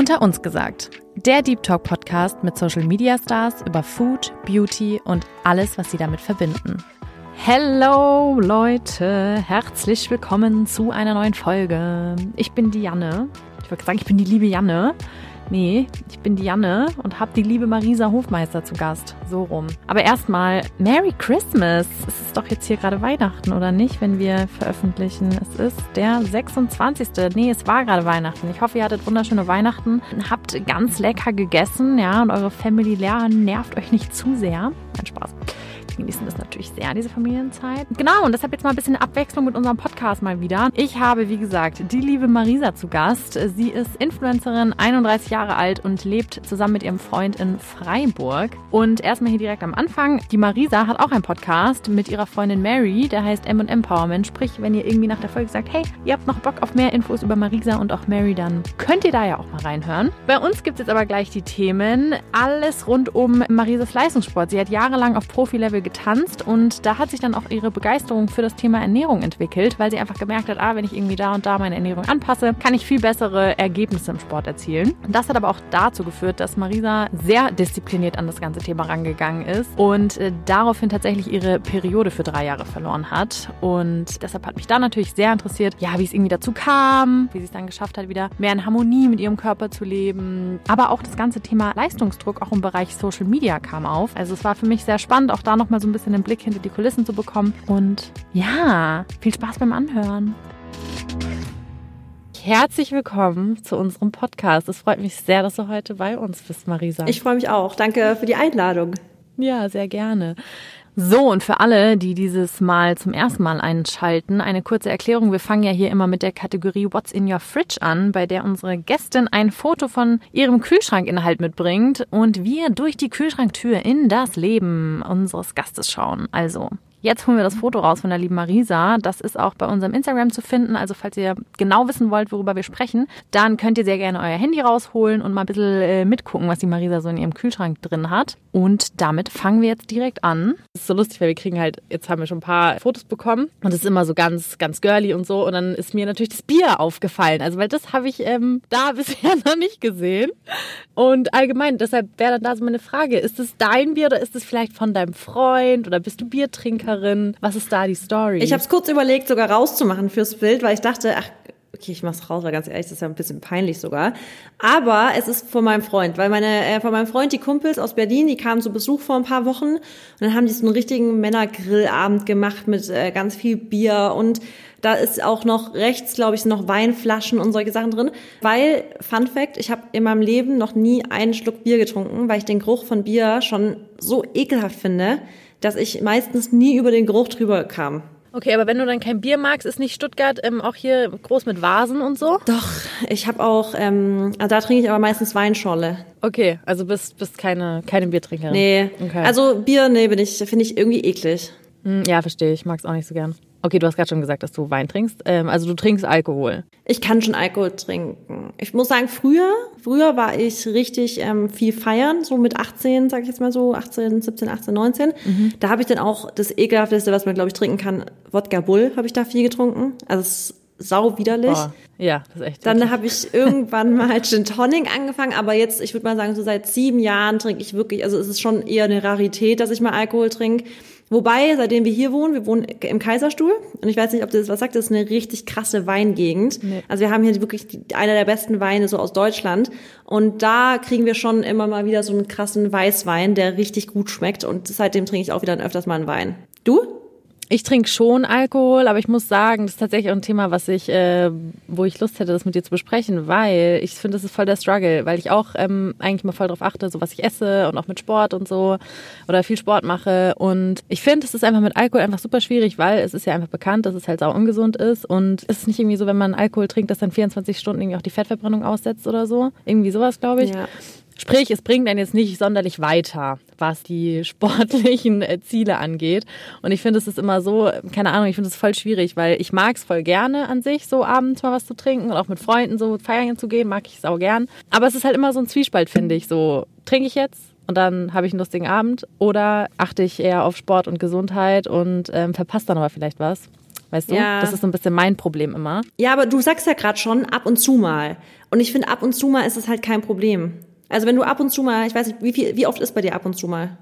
Unter uns gesagt, der Deep Talk Podcast mit Social Media Stars über Food, Beauty und alles, was sie damit verbinden. Hello Leute, herzlich willkommen zu einer neuen Folge. Ich bin die Janne. Ich wollte sagen, ich bin die liebe Janne. Nee, ich bin die Janne und habe die liebe Marisa Hofmeister zu Gast. So rum. Aber erstmal Merry Christmas. Es ist doch jetzt hier gerade Weihnachten, oder nicht, wenn wir veröffentlichen? Es ist der 26. Nee, es war gerade Weihnachten. Ich hoffe, ihr hattet wunderschöne Weihnachten. Habt ganz lecker gegessen, ja, und eure Family nervt euch nicht zu sehr. Mein Spaß genießen das natürlich sehr, diese Familienzeit. Genau, und deshalb jetzt mal ein bisschen Abwechslung mit unserem Podcast mal wieder. Ich habe, wie gesagt, die liebe Marisa zu Gast. Sie ist Influencerin, 31 Jahre alt und lebt zusammen mit ihrem Freund in Freiburg. Und erstmal hier direkt am Anfang, die Marisa hat auch einen Podcast mit ihrer Freundin Mary, der heißt M Empowerment. Sprich, wenn ihr irgendwie nach der Folge sagt, hey, ihr habt noch Bock auf mehr Infos über Marisa und auch Mary, dann könnt ihr da ja auch mal reinhören. Bei uns gibt es jetzt aber gleich die Themen. Alles rund um Marisas Leistungssport. Sie hat jahrelang auf Profi-Level getanzt und da hat sich dann auch ihre Begeisterung für das Thema Ernährung entwickelt, weil sie einfach gemerkt hat, ah, wenn ich irgendwie da und da meine Ernährung anpasse, kann ich viel bessere Ergebnisse im Sport erzielen. Das hat aber auch dazu geführt, dass Marisa sehr diszipliniert an das ganze Thema rangegangen ist und äh, daraufhin tatsächlich ihre Periode für drei Jahre verloren hat. Und deshalb hat mich da natürlich sehr interessiert, ja, wie es irgendwie dazu kam, wie sie es dann geschafft hat, wieder mehr in Harmonie mit ihrem Körper zu leben. Aber auch das ganze Thema Leistungsdruck auch im Bereich Social Media kam auf. Also es war für mich sehr spannend, auch da nochmal so ein bisschen einen Blick hinter die Kulissen zu bekommen. Und ja, viel Spaß beim Anhören. Herzlich willkommen zu unserem Podcast. Es freut mich sehr, dass du heute bei uns bist, Marisa. Ich freue mich auch. Danke für die Einladung. Ja, sehr gerne. So, und für alle, die dieses Mal zum ersten Mal einschalten, eine kurze Erklärung. Wir fangen ja hier immer mit der Kategorie What's in your fridge an, bei der unsere Gästin ein Foto von ihrem Kühlschrankinhalt mitbringt und wir durch die Kühlschranktür in das Leben unseres Gastes schauen. Also, Jetzt holen wir das Foto raus von der lieben Marisa. Das ist auch bei unserem Instagram zu finden. Also falls ihr genau wissen wollt, worüber wir sprechen, dann könnt ihr sehr gerne euer Handy rausholen und mal ein bisschen äh, mitgucken, was die Marisa so in ihrem Kühlschrank drin hat. Und damit fangen wir jetzt direkt an. Das ist so lustig, weil wir kriegen halt, jetzt haben wir schon ein paar Fotos bekommen und es ist immer so ganz, ganz girly und so. Und dann ist mir natürlich das Bier aufgefallen. Also weil das habe ich ähm, da bisher noch nicht gesehen. Und allgemein, deshalb wäre dann da so meine Frage, ist es dein Bier oder ist es vielleicht von deinem Freund oder bist du Biertrinker? Musikerin? Was ist da die Story? Ich habe es kurz überlegt, sogar rauszumachen fürs Bild, weil ich dachte, ach, okay, ich mach's raus, weil ganz ehrlich, das ist ja ein bisschen peinlich sogar. Aber es ist von meinem Freund, weil meine, äh, von meinem Freund, die Kumpels aus Berlin, die kamen zu Besuch vor ein paar Wochen und dann haben die so einen richtigen Männergrillabend gemacht mit äh, ganz viel Bier und da ist auch noch rechts, glaube ich, noch Weinflaschen und solche Sachen drin. Weil, Fun Fact, ich habe in meinem Leben noch nie einen Schluck Bier getrunken, weil ich den Geruch von Bier schon so ekelhaft finde dass ich meistens nie über den Geruch drüber kam. Okay, aber wenn du dann kein Bier magst, ist nicht Stuttgart ähm, auch hier groß mit Vasen und so? Doch, ich habe auch, ähm, also da trinke ich aber meistens Weinscholle. Okay, also bist bist keine keine Biertrinkerin. Nee, okay. also Bier, nee, bin ich, finde ich irgendwie eklig. Hm, ja, verstehe ich, mag es auch nicht so gern. Okay, du hast gerade schon gesagt, dass du Wein trinkst. Ähm, also du trinkst Alkohol. Ich kann schon Alkohol trinken. Ich muss sagen, früher, früher war ich richtig ähm, viel feiern, so mit 18, sag ich jetzt mal so, 18, 17, 18, 19. Mhm. Da habe ich dann auch das ekelhafteste, was man glaube ich trinken kann, Wodka Bull habe ich da viel getrunken. Also es ist sau widerlich. Boah. Ja, das ist echt. Dann habe ich irgendwann mal Gin Tonic angefangen, aber jetzt, ich würde mal sagen, so seit sieben Jahren trinke ich wirklich, also es ist schon eher eine Rarität, dass ich mal Alkohol trinke. Wobei, seitdem wir hier wohnen, wir wohnen im Kaiserstuhl und ich weiß nicht, ob das was sagt, das ist eine richtig krasse Weingegend. Nee. Also wir haben hier wirklich die, einer der besten Weine so aus Deutschland und da kriegen wir schon immer mal wieder so einen krassen Weißwein, der richtig gut schmeckt und seitdem trinke ich auch wieder öfters mal einen Wein. Du? Ich trinke schon Alkohol, aber ich muss sagen, das ist tatsächlich auch ein Thema, was ich, äh, wo ich Lust hätte, das mit dir zu besprechen, weil ich finde, das ist voll der Struggle, weil ich auch ähm, eigentlich mal voll darauf achte, so was ich esse und auch mit Sport und so oder viel Sport mache. Und ich finde, es ist einfach mit Alkohol einfach super schwierig, weil es ist ja einfach bekannt, dass es halt sau ungesund ist und es ist nicht irgendwie so, wenn man Alkohol trinkt, dass dann 24 Stunden irgendwie auch die Fettverbrennung aussetzt oder so. Irgendwie sowas, glaube ich. Ja. Sprich, es bringt einen jetzt nicht sonderlich weiter, was die sportlichen äh, Ziele angeht. Und ich finde, es ist immer so, keine Ahnung, ich finde es voll schwierig, weil ich mag es voll gerne an sich, so abends mal was zu trinken und auch mit Freunden so feiern zu gehen, mag ich es auch gern. Aber es ist halt immer so ein Zwiespalt, finde ich. So, trinke ich jetzt und dann habe ich einen lustigen Abend oder achte ich eher auf Sport und Gesundheit und ähm, verpasse dann aber vielleicht was. Weißt du? Ja. Das ist so ein bisschen mein Problem immer. Ja, aber du sagst ja gerade schon ab und zu mal. Und ich finde, ab und zu mal ist es halt kein Problem. Also wenn du ab und zu mal, ich weiß nicht, wie, viel, wie oft ist bei dir ab und zu mal?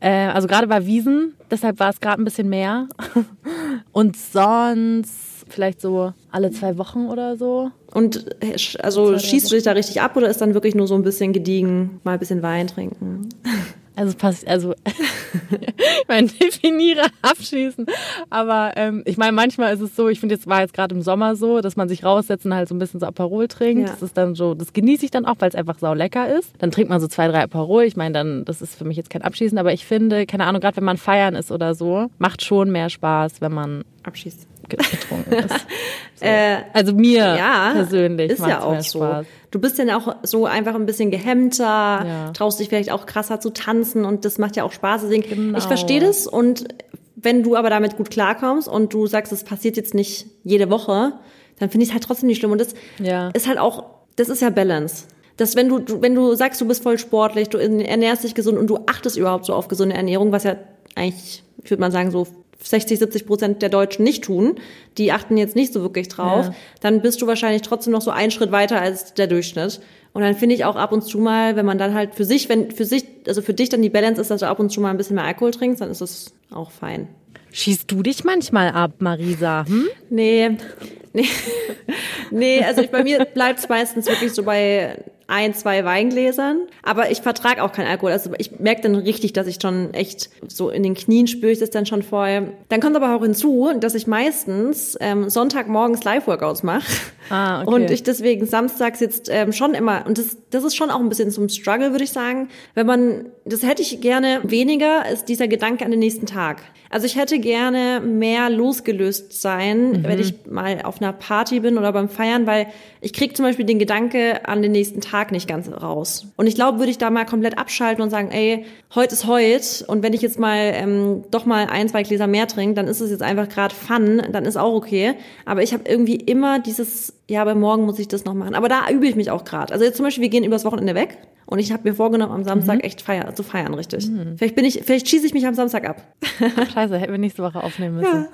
Äh, also gerade war Wiesen, deshalb war es gerade ein bisschen mehr. Und sonst vielleicht so alle zwei Wochen oder so. Und äh, also schießt du dich da richtig ab oder ist dann wirklich nur so ein bisschen gediegen, mal ein bisschen Wein trinken? Also passt, also ich meine, definiere abschießen. Aber ähm, ich meine, manchmal ist es so, ich finde, jetzt war jetzt gerade im Sommer so, dass man sich raussetzt und halt so ein bisschen so Aperol trinkt. Ja. Das ist dann so, das genieße ich dann auch, weil es einfach sau lecker ist. Dann trinkt man so zwei, drei Aperol. Ich meine, dann, das ist für mich jetzt kein Abschießen, aber ich finde, keine Ahnung, gerade wenn man feiern ist oder so, macht schon mehr Spaß, wenn man Abschießt. Ge- getrunken ist. So. Äh, Also mir ja, persönlich ist ja auch so. Du bist dann auch so einfach ein bisschen gehemmter, Ja. traust dich vielleicht auch krasser zu tanzen und das macht ja auch Spaß. Deswegen, Genau. ich verstehe das und wenn du aber damit gut klarkommst und du sagst, es passiert jetzt nicht jede Woche, dann finde ich es halt trotzdem nicht schlimm. Und das Ja. ist halt auch, das ist ja Balance. Dass wenn du, du, wenn du sagst, du bist voll sportlich, du ernährst dich gesund und du achtest überhaupt so auf gesunde Ernährung, was ja eigentlich, ich würde mal sagen, so 60, 70 Prozent der Deutschen nicht tun, die achten jetzt nicht so wirklich drauf, Ja. dann bist du wahrscheinlich trotzdem noch so einen Schritt weiter als der Durchschnitt. Und dann finde ich auch ab und zu mal, wenn man dann halt für sich, wenn für sich, also für dich dann die Balance ist, dass du ab und zu mal ein bisschen mehr Alkohol trinkst, dann ist es auch fein. Schießt du dich manchmal ab, Marisa? Hm? Nee, nee, nee, also ich, bei mir bleibt es meistens wirklich so bei ein, zwei Weingläsern. Aber ich vertrage auch keinen Alkohol. Also ich merke dann richtig, dass ich schon echt so in den Knien spüre ich das dann schon voll. Dann kommt aber auch hinzu, dass ich meistens ähm, Sonntagmorgens Live-Workouts mache. Ah, okay. Und ich deswegen samstags jetzt ähm, schon immer, und das, das ist schon auch ein bisschen zum Struggle, würde ich sagen. Wenn man, das hätte ich gerne weniger, ist dieser Gedanke an den nächsten Tag. Also ich hätte gerne mehr losgelöst sein, wenn ich mal auf einer Party bin oder beim Feiern, weil ich krieg zum Beispiel den Gedanke an den nächsten Tag nicht ganz raus. Und ich glaube, würde ich da mal komplett abschalten und sagen, ey, heute ist heute und wenn ich jetzt mal ähm, doch mal ein, zwei Gläser mehr trinke, dann ist es jetzt einfach gerade Fun, dann ist auch okay. Aber ich habe irgendwie immer dieses, ja, aber morgen muss ich das noch machen. Aber da übe ich mich auch gerade. Also jetzt zum Beispiel, wir gehen übers Wochenende weg und ich habe mir vorgenommen, am Samstag echt feiern, zu feiern, richtig. Vielleicht bin ich, vielleicht schieße ich mich am Samstag ab. Scheiße, hätten wir nächste Woche aufnehmen müssen.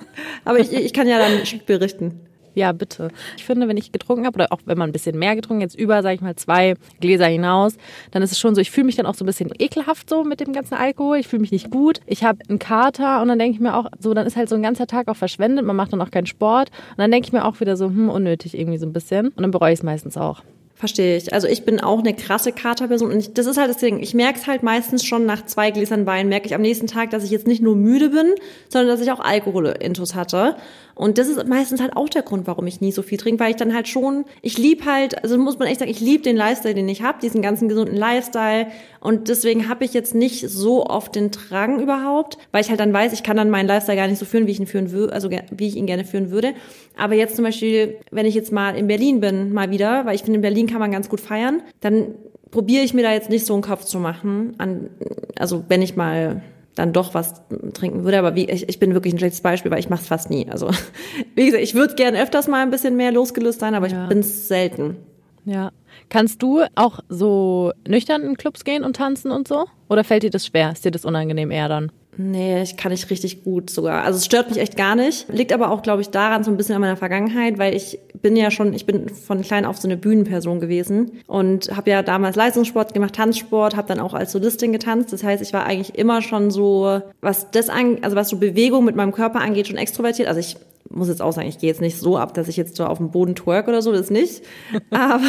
Aber ich, ich kann ja dann berichten. Ja, bitte. Ich finde, wenn ich getrunken habe, oder auch wenn man ein bisschen mehr getrunken, jetzt über, sag ich mal, zwei Gläser hinaus, dann ist es schon so, ich fühle mich dann auch so ein bisschen ekelhaft so mit dem ganzen Alkohol. Ich fühle mich nicht gut. Ich habe einen Kater und dann denke ich mir auch, so, dann ist halt so ein ganzer Tag auch verschwendet. Man macht dann auch keinen Sport. Und dann denke ich mir auch wieder so, hm, unnötig irgendwie so ein bisschen. Und dann bereue ich es meistens auch. Verstehe ich. Also ich bin auch eine krasse Katerperson und ich, das ist halt das Ding. Ich merke es halt meistens schon nach zwei Gläsern Wein, merke ich am nächsten Tag, dass ich jetzt nicht nur müde bin, sondern dass ich auch Alkoholintus hatte. Und das ist meistens halt auch der Grund, warum ich nie so viel trinke, weil ich dann halt schon, ich lieb halt, also muss man echt sagen, ich lieb den Lifestyle, den ich habe, diesen ganzen gesunden Lifestyle. Und deswegen habe ich jetzt nicht so oft den Drang überhaupt, weil ich halt dann weiß, ich kann dann meinen Lifestyle gar nicht so führen, wie ich ihn führen würde, also wie ich ihn gerne führen würde. Aber jetzt zum Beispiel, wenn ich jetzt mal in Berlin bin, mal wieder, weil ich finde, in Berlin kann man ganz gut feiern, dann probiere ich mir da jetzt nicht so einen Kopf zu machen, an, also wenn ich mal dann doch was trinken würde, aber wie, ich, ich bin wirklich ein schlechtes Beispiel, weil ich mache es fast nie. Also wie gesagt, ich würde gerne öfters mal ein bisschen mehr losgelöst sein, aber Ja. ich bin es selten. Ja. Kannst du auch so nüchtern in Clubs gehen und tanzen und so? Oder fällt dir das schwer? Ist dir das unangenehm eher dann? Nee, ich kann nicht richtig gut sogar. Also es stört mich echt gar nicht. Liegt aber auch, glaube ich, daran so ein bisschen an meiner Vergangenheit, weil ich bin ja schon, ich bin von klein auf so eine Bühnenperson gewesen und habe ja damals Leistungssport gemacht, Tanzsport, habe dann auch als Solistin getanzt. Das heißt, ich war eigentlich immer schon so, was das an, also was so Bewegung mit meinem Körper angeht, schon extrovertiert. Also ich muss jetzt auch sagen, ich gehe jetzt nicht so ab, dass ich jetzt so auf dem Boden twerk oder so, das nicht. Aber,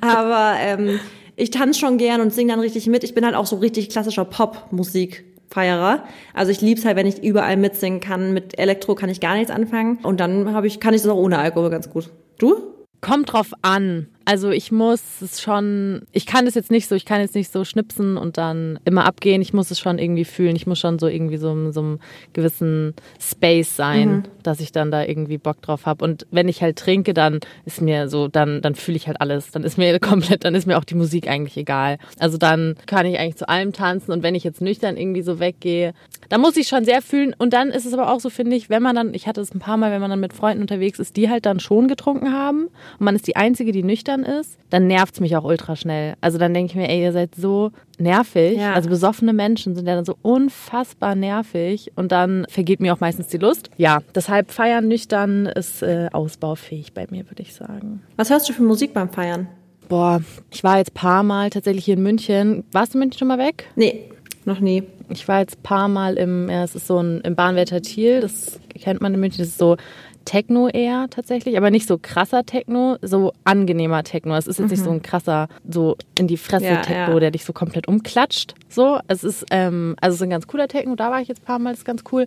aber ähm, ich tanze schon gern und singe dann richtig mit. Ich bin halt auch so richtig klassischer Pop-Musik. Feierer. Also ich lieb's halt, wenn ich überall mitsingen kann. Mit Elektro kann ich gar nichts anfangen. Und dann habe ich, kann ich das auch ohne Alkohol ganz gut. Du? Kommt drauf an. Also ich muss es schon, ich kann das jetzt nicht so, ich kann jetzt nicht so schnipsen und dann immer abgehen. Ich muss es schon irgendwie fühlen. Ich muss schon so irgendwie so in so einem gewissen Space sein, dass ich dann da irgendwie Bock drauf habe. Und wenn ich halt trinke, dann ist mir so, dann, dann fühle ich halt alles. Dann ist mir komplett, dann ist mir auch die Musik eigentlich egal. Also dann kann ich eigentlich zu allem tanzen und wenn ich jetzt nüchtern irgendwie so weggehe, dann muss ich schon sehr fühlen. Und dann ist es aber auch so, finde ich, wenn man dann, ich hatte es ein paar Mal, wenn man dann mit Freunden unterwegs ist, die halt dann schon getrunken haben und man ist die Einzige, die nüchtern nüchtern ist, dann nervt's mich auch ultra schnell. Also dann denke ich mir, ey, ihr seid so nervig. Ja. Also besoffene Menschen sind ja dann so unfassbar nervig und dann vergeht mir auch meistens die Lust. Ja, deshalb feiern nüchtern ist äh, ausbaufähig bei mir, würde ich sagen. Was hörst du für Musik beim Feiern? Boah, ich war jetzt paar Mal tatsächlich hier in München. Warst du in München schon mal weg? Nee, noch nie. Ich war jetzt paar Mal im, ja, es ist so ein im Bahnwärter Thiel, das kennt man in München, das ist so Techno eher tatsächlich, aber nicht so krasser Techno, so angenehmer Techno. Es ist jetzt nicht so ein krasser, so in die Fresse Ja, Techno, ja. der dich so komplett umklatscht. So, es ist, ähm, also es ist ein ganz cooler Techno, da war ich jetzt ein paar Mal, das ist ganz cool.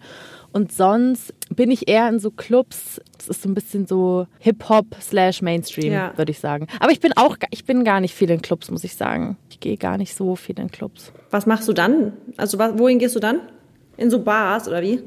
Und sonst bin ich eher in so Clubs, das ist so ein bisschen so Hip-Hop slash Mainstream, Ja. würde ich sagen. Aber ich bin auch, ich bin gar nicht viel in Clubs, muss ich sagen. Ich gehe gar nicht so viel in Clubs. Was machst du dann? Also wohin gehst du dann? In so Bars oder wie?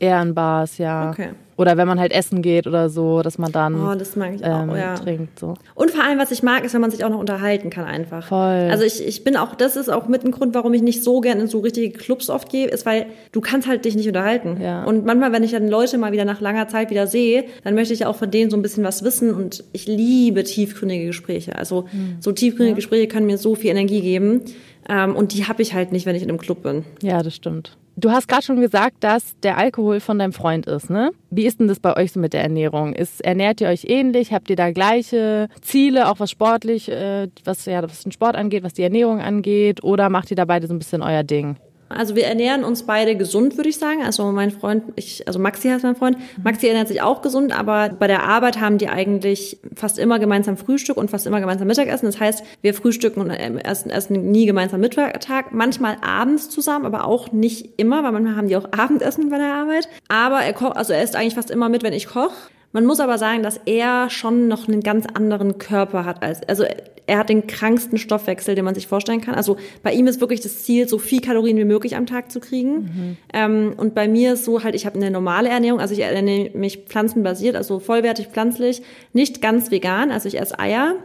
Eher in Bars, ja. Okay. Oder wenn man halt essen geht oder so, dass man dann Oh, das mag ich ähm, auch, ja. trinkt. So. Und vor allem, was ich mag, ist, wenn man sich auch noch unterhalten kann einfach. Voll. Also ich, ich bin auch, das ist auch mit ein Grund, warum ich nicht so gern in so richtige Clubs oft gehe, ist, weil du kannst halt dich nicht unterhalten. Ja. Und manchmal, wenn ich dann Leute mal wieder nach langer Zeit wieder sehe, dann möchte ich auch von denen so ein bisschen was wissen und ich liebe tiefgründige Gespräche. Also Hm. so tiefgründige Gespräche können mir so viel Energie geben. Ähm, und die habe ich halt nicht, wenn ich in einem Club bin. Ja, das stimmt. Du hast gerade schon gesagt, dass der Alkohol von deinem Freund ist, ne? Wie ist denn das bei euch so mit der Ernährung? Ist, ernährt ihr euch ähnlich? Habt ihr da gleiche Ziele, auch was sportlich, äh, was, ja, was den Sport angeht, was die Ernährung angeht? Oder macht ihr da beide so ein bisschen euer Ding? Also wir ernähren uns beide gesund, würde ich sagen. Also mein Freund, ich, also Maxi heißt mein Freund. Maxi ernährt sich auch gesund, aber bei der Arbeit haben die eigentlich fast immer gemeinsam Frühstück und fast immer gemeinsam Mittagessen. Das heißt, wir frühstücken und ähm, essen, essen nie gemeinsam Mittag, manchmal abends zusammen, aber auch nicht immer, weil manchmal haben die auch Abendessen bei der Arbeit. Aber er kocht, also er isst eigentlich fast immer mit, wenn ich koche. Man muss aber sagen, dass er schon noch einen ganz anderen Körper hat als, also er hat den kranksten Stoffwechsel, den man sich vorstellen kann. Also bei ihm ist wirklich das Ziel, so viel Kalorien wie möglich am Tag zu kriegen. Ähm, und bei mir ist so halt, ich habe eine normale Ernährung, also ich ernähre mich pflanzenbasiert, also vollwertig pflanzlich, nicht ganz vegan, also ich esse Eier,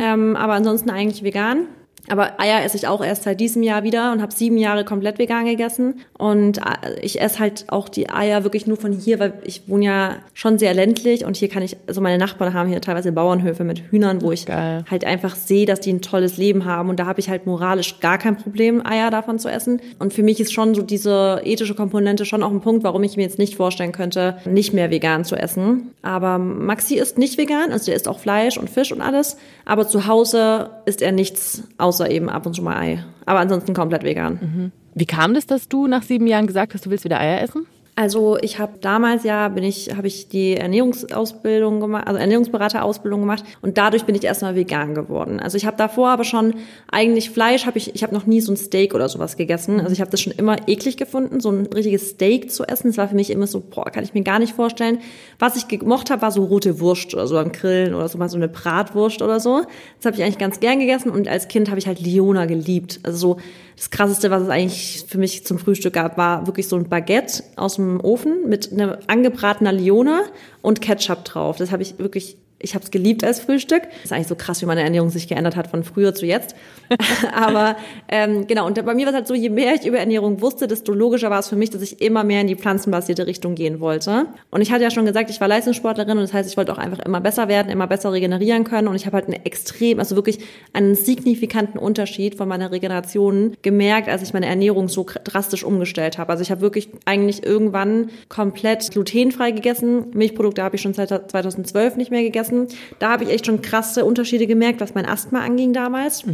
ähm, aber ansonsten eigentlich vegan. Aber Eier esse ich auch erst seit diesem Jahr wieder und habe sieben Jahre komplett vegan gegessen. Und äh, ich esse halt auch die Eier wirklich nur von hier, weil ich wohne ja schon sehr ländlich und hier kann ich, also meine Nachbarn haben hier teilweise Bauernhöfe mit Hühnern, wo ich Geil. halt einfach sehe, dass die ein tolles Leben haben. Und da habe ich halt moralisch gar kein Problem, Eier davon zu essen. Und für mich ist schon so diese ethische Komponente schon auch ein Punkt, warum ich mir jetzt nicht vorstellen könnte, nicht mehr vegan zu essen. Aber Maxi ist nicht vegan, also der isst auch Fleisch und Fisch und alles. Aber zu Hause isst er nichts, außer eben ab und zu mal Ei. Aber ansonsten komplett vegan. Wie kam das, dass du nach sieben Jahren gesagt hast, du willst wieder Eier essen? Also ich habe damals ja bin ich habe ich die Ernährungsausbildung gemacht, also Ernährungsberaterausbildung gemacht und dadurch bin ich erstmal vegan geworden. Also ich habe davor aber schon eigentlich Fleisch habe ich ich habe noch nie so ein Steak oder sowas gegessen. Also ich habe das schon immer eklig gefunden, so ein richtiges Steak zu essen. Das war für mich immer so, boah, kann ich mir gar nicht vorstellen. Was ich gemocht habe, war so rote Wurst oder so am Grillen oder so mal so eine Bratwurst oder so. Das habe ich eigentlich ganz gern gegessen und als Kind habe ich halt Liona geliebt. Also so das krasseste, was es eigentlich für mich zum Frühstück gab, war wirklich so ein Baguette aus dem Ofen mit einer angebratener Liona und Ketchup drauf. Das habe ich wirklich, ich habe es geliebt als Frühstück. Ist eigentlich so krass, wie meine Ernährung sich geändert hat von früher zu jetzt. Aber ähm, genau, und bei mir war es halt so, je mehr ich über Ernährung wusste, desto logischer war es für mich, dass ich immer mehr in die pflanzenbasierte Richtung gehen wollte. Und ich hatte ja schon gesagt, ich war Leistungssportlerin und das heißt, ich wollte auch einfach immer besser werden, immer besser regenerieren können. Und ich habe halt einen extrem, also wirklich einen signifikanten Unterschied von meiner Regeneration gemerkt, als ich meine Ernährung so drastisch umgestellt habe. Also ich habe wirklich eigentlich irgendwann komplett glutenfrei gegessen. Milchprodukte habe ich schon seit 2012 nicht mehr gegessen. Da habe ich echt schon krasse Unterschiede gemerkt, was mein Asthma anging damals.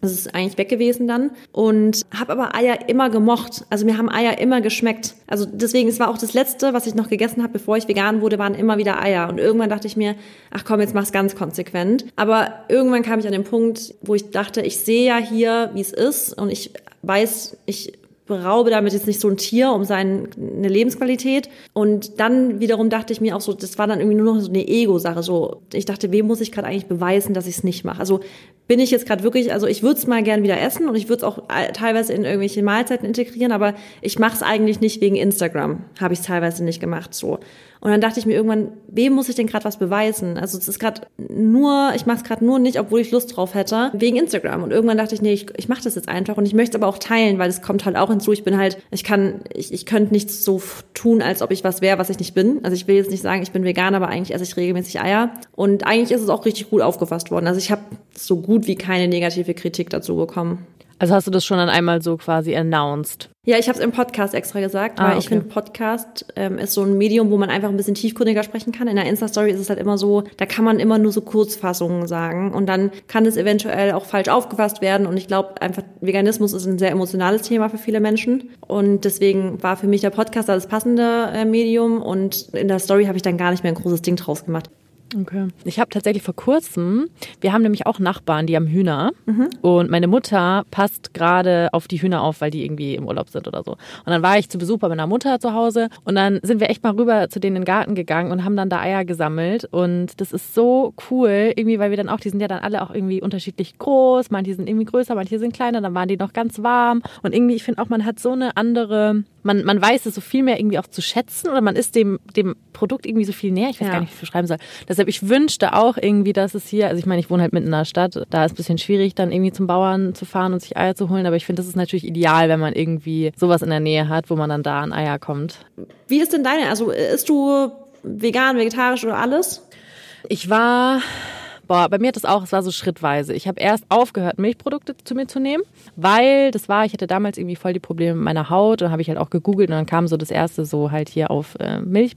Das ist eigentlich weg gewesen dann. Und habe aber Eier immer gemocht. Also mir haben Eier immer geschmeckt. Also deswegen, es war auch das Letzte, was ich noch gegessen habe, bevor ich vegan wurde, waren immer wieder Eier. Und irgendwann dachte ich mir, ach komm, jetzt mach's ganz konsequent. Aber irgendwann kam ich an den Punkt, wo ich dachte, ich sehe ja hier, wie es ist. Und ich weiß, ich beraube damit jetzt nicht so ein Tier um seine Lebensqualität. Und dann wiederum dachte ich mir auch so, das war dann irgendwie nur noch so eine Ego-Sache. So, ich dachte, wem muss ich gerade eigentlich beweisen, dass ich es nicht mache? Also bin ich jetzt gerade wirklich, also ich würde es mal gern wieder essen und ich würde es auch teilweise in irgendwelche Mahlzeiten integrieren, aber ich mache es eigentlich nicht wegen Instagram. Habe ich teilweise nicht gemacht so. Und dann dachte ich mir irgendwann, wem muss ich denn gerade was beweisen? Also es ist gerade nur, ich mache es gerade nur nicht, obwohl ich Lust drauf hätte, wegen Instagram. Und irgendwann dachte ich, nee, ich, ich mache das jetzt einfach und ich möchte es aber auch teilen, weil es kommt halt auch hinzu. Ich bin halt, ich kann, ich, ich könnte nichts so tun, als ob ich was wäre, was ich nicht bin. Also ich will jetzt nicht sagen, ich bin vegan, aber eigentlich esse ich regelmäßig Eier. Und eigentlich ist es auch richtig gut aufgefasst worden. Also ich habe so gut wie keine negative Kritik dazu bekommen. Also hast du das schon dann einmal so quasi announced? Ja, ich habe es im Podcast extra gesagt, ah, weil okay. ich finde, Podcast ähm, ist so ein Medium, wo man einfach ein bisschen tiefgründiger sprechen kann. In der Insta-Story ist es halt immer so, da kann man immer nur so Kurzfassungen sagen und dann kann es eventuell auch falsch aufgefasst werden. Und ich glaube einfach, Veganismus ist ein sehr emotionales Thema für viele Menschen. Und deswegen war für mich der Podcast das passende äh, Medium und in der Story habe ich dann gar nicht mehr ein großes Ding draus gemacht. Okay. Ich habe tatsächlich vor kurzem, wir haben nämlich auch Nachbarn, die haben Hühner mhm. und meine Mutter passt gerade auf die Hühner auf, weil die irgendwie im Urlaub sind oder so. Und dann war ich zu Besuch bei meiner Mutter zu Hause und dann sind wir echt mal rüber zu denen in den Garten gegangen und haben dann da Eier gesammelt und das ist so cool, irgendwie, weil wir dann auch, die sind ja dann alle auch irgendwie unterschiedlich groß, manche sind irgendwie größer, manche sind kleiner, dann waren die noch ganz warm und irgendwie, ich finde auch, man hat so eine andere man, man weiß es so viel mehr irgendwie auch zu schätzen oder man ist dem, dem Produkt irgendwie so viel näher. Ich weiß ja. gar nicht, wie ich es beschreiben soll. Deshalb, ich wünschte auch irgendwie, dass es hier, also ich meine, ich wohne halt mitten in der Stadt, da ist es ein bisschen schwierig, dann irgendwie zum Bauern zu fahren und sich Eier zu holen, aber ich finde, das ist natürlich ideal, wenn man irgendwie sowas in der Nähe hat, wo man dann da an Eier kommt. Wie ist denn deine, also isst du vegan, vegetarisch oder alles? Ich war Boah, bei mir hat das auch, es war so schrittweise. Ich habe erst aufgehört, Milchprodukte zu mir zu nehmen, weil das war, ich hatte damals irgendwie voll die Probleme mit meiner Haut und habe ich halt auch gegoogelt und dann kam so das erste so halt hier auf äh, Milch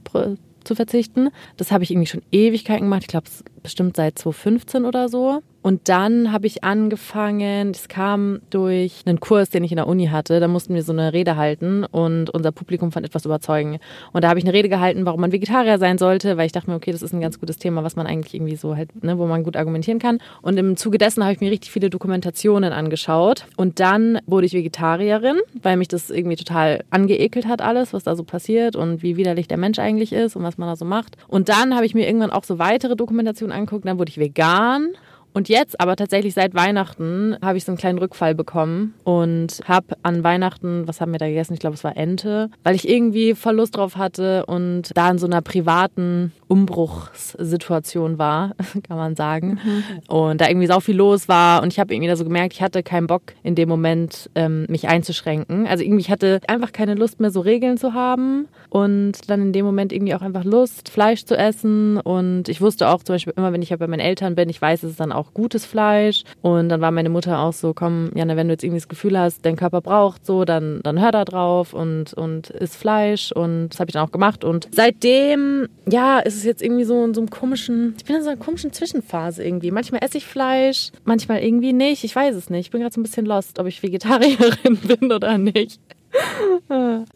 zu verzichten. Das habe ich irgendwie schon Ewigkeiten gemacht. Ich glaube, bestimmt seit 2015 oder so. Und dann habe ich angefangen, das kam durch einen Kurs, den ich in der Uni hatte, da mussten wir so eine Rede halten und unser Publikum fand etwas überzeugen. Und da habe ich eine Rede gehalten, warum man Vegetarier sein sollte, weil ich dachte mir, okay, das ist ein ganz gutes Thema, was man eigentlich irgendwie so halt, ne, wo man gut argumentieren kann. Und im Zuge dessen habe ich mir richtig viele Dokumentationen angeschaut. Und dann wurde ich Vegetarierin, weil mich das irgendwie total angeekelt hat, alles, was da so passiert und wie widerlich der Mensch eigentlich ist und was man da so macht. Und dann habe ich mir irgendwann auch so weitere Dokumentationen angeguckt, dann wurde ich vegan und jetzt, aber tatsächlich seit Weihnachten, habe ich so einen kleinen Rückfall bekommen und habe an Weihnachten, was haben wir da gegessen? Ich glaube, es war Ente, weil ich irgendwie voll Lust drauf hatte und da in so einer privaten Umbruchssituation war, kann man sagen. Mhm. Und da irgendwie sau viel los war und ich habe irgendwie da so gemerkt, ich hatte keinen Bock in dem Moment, ähm, mich einzuschränken. Also irgendwie, ich hatte einfach keine Lust mehr, so Regeln zu haben und dann in dem Moment irgendwie auch einfach Lust, Fleisch zu essen und ich wusste auch zum Beispiel immer, wenn ich ja bei meinen Eltern bin, ich weiß, es ist dann auch gutes Fleisch. Und dann war meine Mutter auch so, komm, Janne, wenn du jetzt irgendwie das Gefühl hast, dein Körper braucht so, dann, dann hör da drauf und, und isst Fleisch. Und das habe ich dann auch gemacht. Und seitdem, ja, ist es jetzt irgendwie so in so einem komischen, ich bin in so einer komischen Zwischenphase irgendwie. Manchmal esse ich Fleisch, manchmal irgendwie nicht. Ich weiß es nicht. Ich bin gerade so ein bisschen lost, ob ich Vegetarierin bin oder nicht.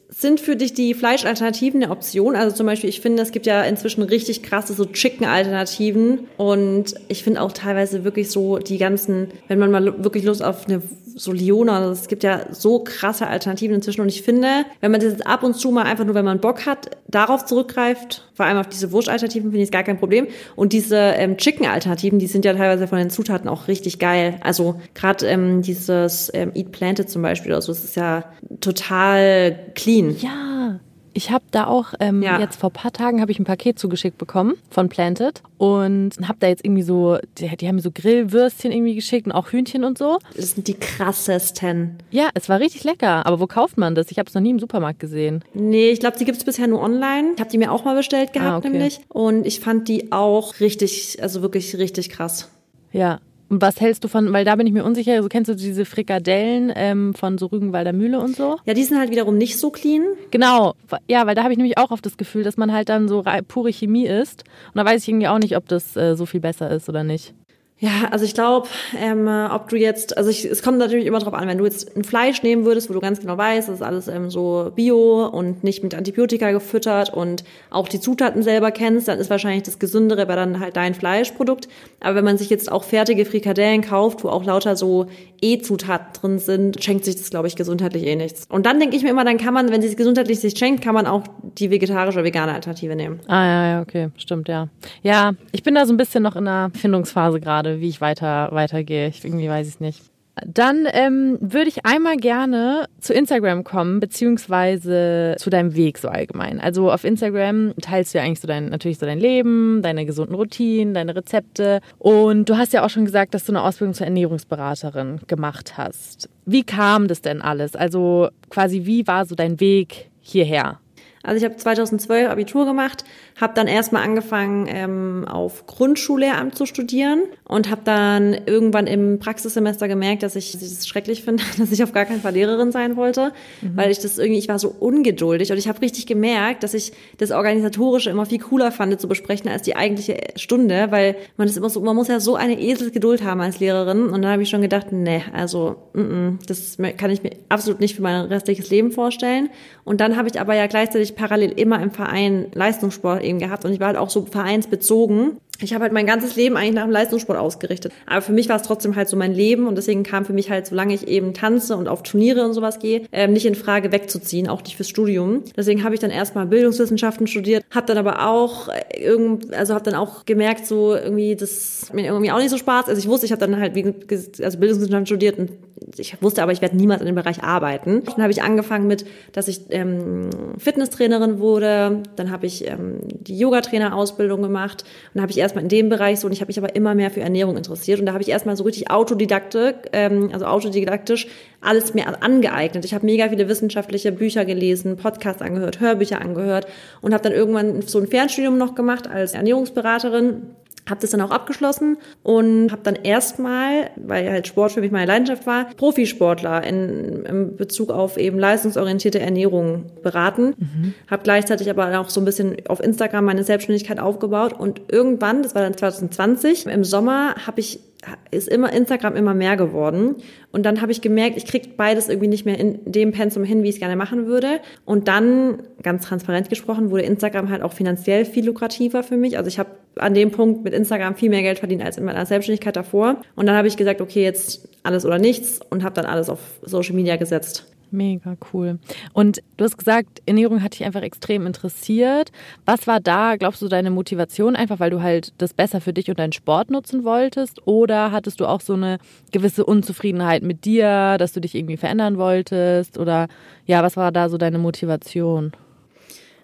Sind für dich die Fleischalternativen eine Option? Also zum Beispiel, ich finde, es gibt ja inzwischen richtig krasse so Chicken-Alternativen und ich finde auch teilweise wirklich so die ganzen, wenn man mal wirklich Lust auf eine so Liona, es gibt ja so krasse Alternativen inzwischen und ich finde, wenn man das jetzt ab und zu mal einfach nur, wenn man Bock hat, darauf zurückgreift, vor allem auf diese Wurst-Alternativen, finde ich es gar kein Problem. Und diese ähm, Chicken-Alternativen, die sind ja teilweise von den Zutaten auch richtig geil. Also gerade ähm, dieses ähm, Eat Planted zum Beispiel, also es ist ja total clean. Ja. Ich habe da auch ähm, ja. jetzt vor paar Tagen habe ich ein Paket zugeschickt bekommen von Planted und habe da jetzt irgendwie so, die, die, haben mir so Grillwürstchen irgendwie geschickt und auch Hühnchen und so. Das sind die krassesten. Ja, es war richtig lecker. Aber wo kauft man das? Ich habe es noch nie im Supermarkt gesehen. Nee, ich glaube, die gibt's bisher nur online. Ich habe die mir auch mal bestellt gehabt, ah, okay. nämlich. Und ich fand die auch richtig, also wirklich richtig krass. Ja, was hältst du von, weil da bin ich mir unsicher, also kennst du diese Frikadellen ähm, von so Rügenwalder Mühle und so? Ja, die sind halt wiederum nicht so clean. Genau, ja, weil da habe ich nämlich auch oft das Gefühl, dass man halt dann so pure Chemie isst. Und da weiß ich irgendwie auch nicht, ob das äh, so viel besser ist oder nicht. Ja, also ich glaube, ähm, ob du jetzt, also ich, es kommt natürlich immer drauf an, wenn du jetzt ein Fleisch nehmen würdest, wo du ganz genau weißt, das ist alles ähm, so bio und nicht mit Antibiotika gefüttert und auch die Zutaten selber kennst, dann ist wahrscheinlich das Gesündere bei dann halt dein Fleischprodukt. Aber wenn man sich jetzt auch fertige Frikadellen kauft, wo auch lauter so E-Zutaten drin sind, schenkt sich das, glaube ich, gesundheitlich eh nichts. Und dann denke ich mir immer, dann kann man, wenn sich gesundheitlich sich schenkt, kann man auch die vegetarische oder vegane Alternative nehmen. Ah ja, ja, okay, stimmt, ja. Ja, ich bin da so ein bisschen noch in einer Findungsphase gerade gerade, wie ich weiter weitergehe. Ich irgendwie weiß ich nicht. Dann ähm, würde ich einmal gerne zu Instagram kommen, beziehungsweise zu deinem Weg so allgemein. Also auf Instagram teilst du ja eigentlich so dein, natürlich so dein Leben, deine gesunden Routinen, deine Rezepte. Und du hast ja auch schon gesagt, dass du eine Ausbildung zur Ernährungsberaterin gemacht hast. Wie kam das denn alles? Also quasi, wie war so dein Weg hierher? Also ich habe 2012 Abitur gemacht, habe dann erstmal angefangen ähm, auf Grundschullehramt zu studieren und habe dann irgendwann im Praxissemester gemerkt, dass ich das schrecklich finde, dass ich auf gar keinen Fall Lehrerin sein wollte, mhm. weil ich das irgendwie, ich war so ungeduldig und ich habe richtig gemerkt, dass ich das Organisatorische immer viel cooler fand zu besprechen als die eigentliche Stunde, weil man das immer so, man muss ja so eine Eselsgeduld haben als Lehrerin und dann habe ich schon gedacht, nee, also mm -mm, das kann ich mir absolut nicht für mein restliches Leben vorstellen und dann habe ich aber ja gleichzeitig ich parallel immer im Verein Leistungssport eben gehabt und ich war halt auch so vereinsbezogen ich habe halt mein ganzes Leben eigentlich nach dem Leistungssport ausgerichtet. Aber für mich war es trotzdem halt so mein Leben und deswegen kam für mich halt, solange ich eben tanze und auf Turniere und sowas gehe, ähm, nicht in Frage wegzuziehen, auch nicht fürs Studium. Deswegen habe ich dann erstmal Bildungswissenschaften studiert, habe dann aber auch äh, irgend, also habe dann auch gemerkt, so irgendwie das mir irgendwie auch nicht so Spaß. Also ich wusste, ich habe dann halt wie, also Bildungswissenschaften studiert und ich wusste aber, ich werde niemals in dem Bereich arbeiten. Dann habe ich angefangen mit, dass ich ähm, Fitnesstrainerin wurde. Dann habe ich ähm, die Yoga-Trainer-Ausbildung gemacht und habe ich erst erstmal in dem Bereich so und ich habe mich aber immer mehr für Ernährung interessiert und da habe ich erstmal so richtig autodidaktisch, ähm, also autodidaktisch alles mir angeeignet. Ich habe mega viele wissenschaftliche Bücher gelesen, Podcasts angehört, Hörbücher angehört und habe dann irgendwann so ein Fernstudium noch gemacht als Ernährungsberaterin habe das dann auch abgeschlossen und habe dann erstmal, weil halt Sport für mich meine Leidenschaft war, Profisportler in, in Bezug auf eben leistungsorientierte Ernährung beraten. Mhm. Habe gleichzeitig aber auch so ein bisschen auf Instagram meine Selbstständigkeit aufgebaut und irgendwann, das war dann 2020, im Sommer habe ich ist immer Instagram immer mehr geworden. Und dann habe ich gemerkt, ich kriege beides irgendwie nicht mehr in dem Pensum hin, wie ich es gerne machen würde. Und dann, ganz transparent gesprochen, wurde Instagram halt auch finanziell viel lukrativer für mich. Also ich habe an dem Punkt mit Instagram viel mehr Geld verdient als in meiner Selbstständigkeit davor. Und dann habe ich gesagt, okay, jetzt alles oder nichts und habe dann alles auf Social Media gesetzt. Mega cool. Und du hast gesagt, Ernährung hat dich einfach extrem interessiert. Was war da, glaubst du, deine Motivation? Einfach, weil du halt das besser für dich und deinen Sport nutzen wolltest? Oder hattest du auch so eine gewisse Unzufriedenheit mit dir, dass du dich irgendwie verändern wolltest? Oder ja, was war da so deine Motivation?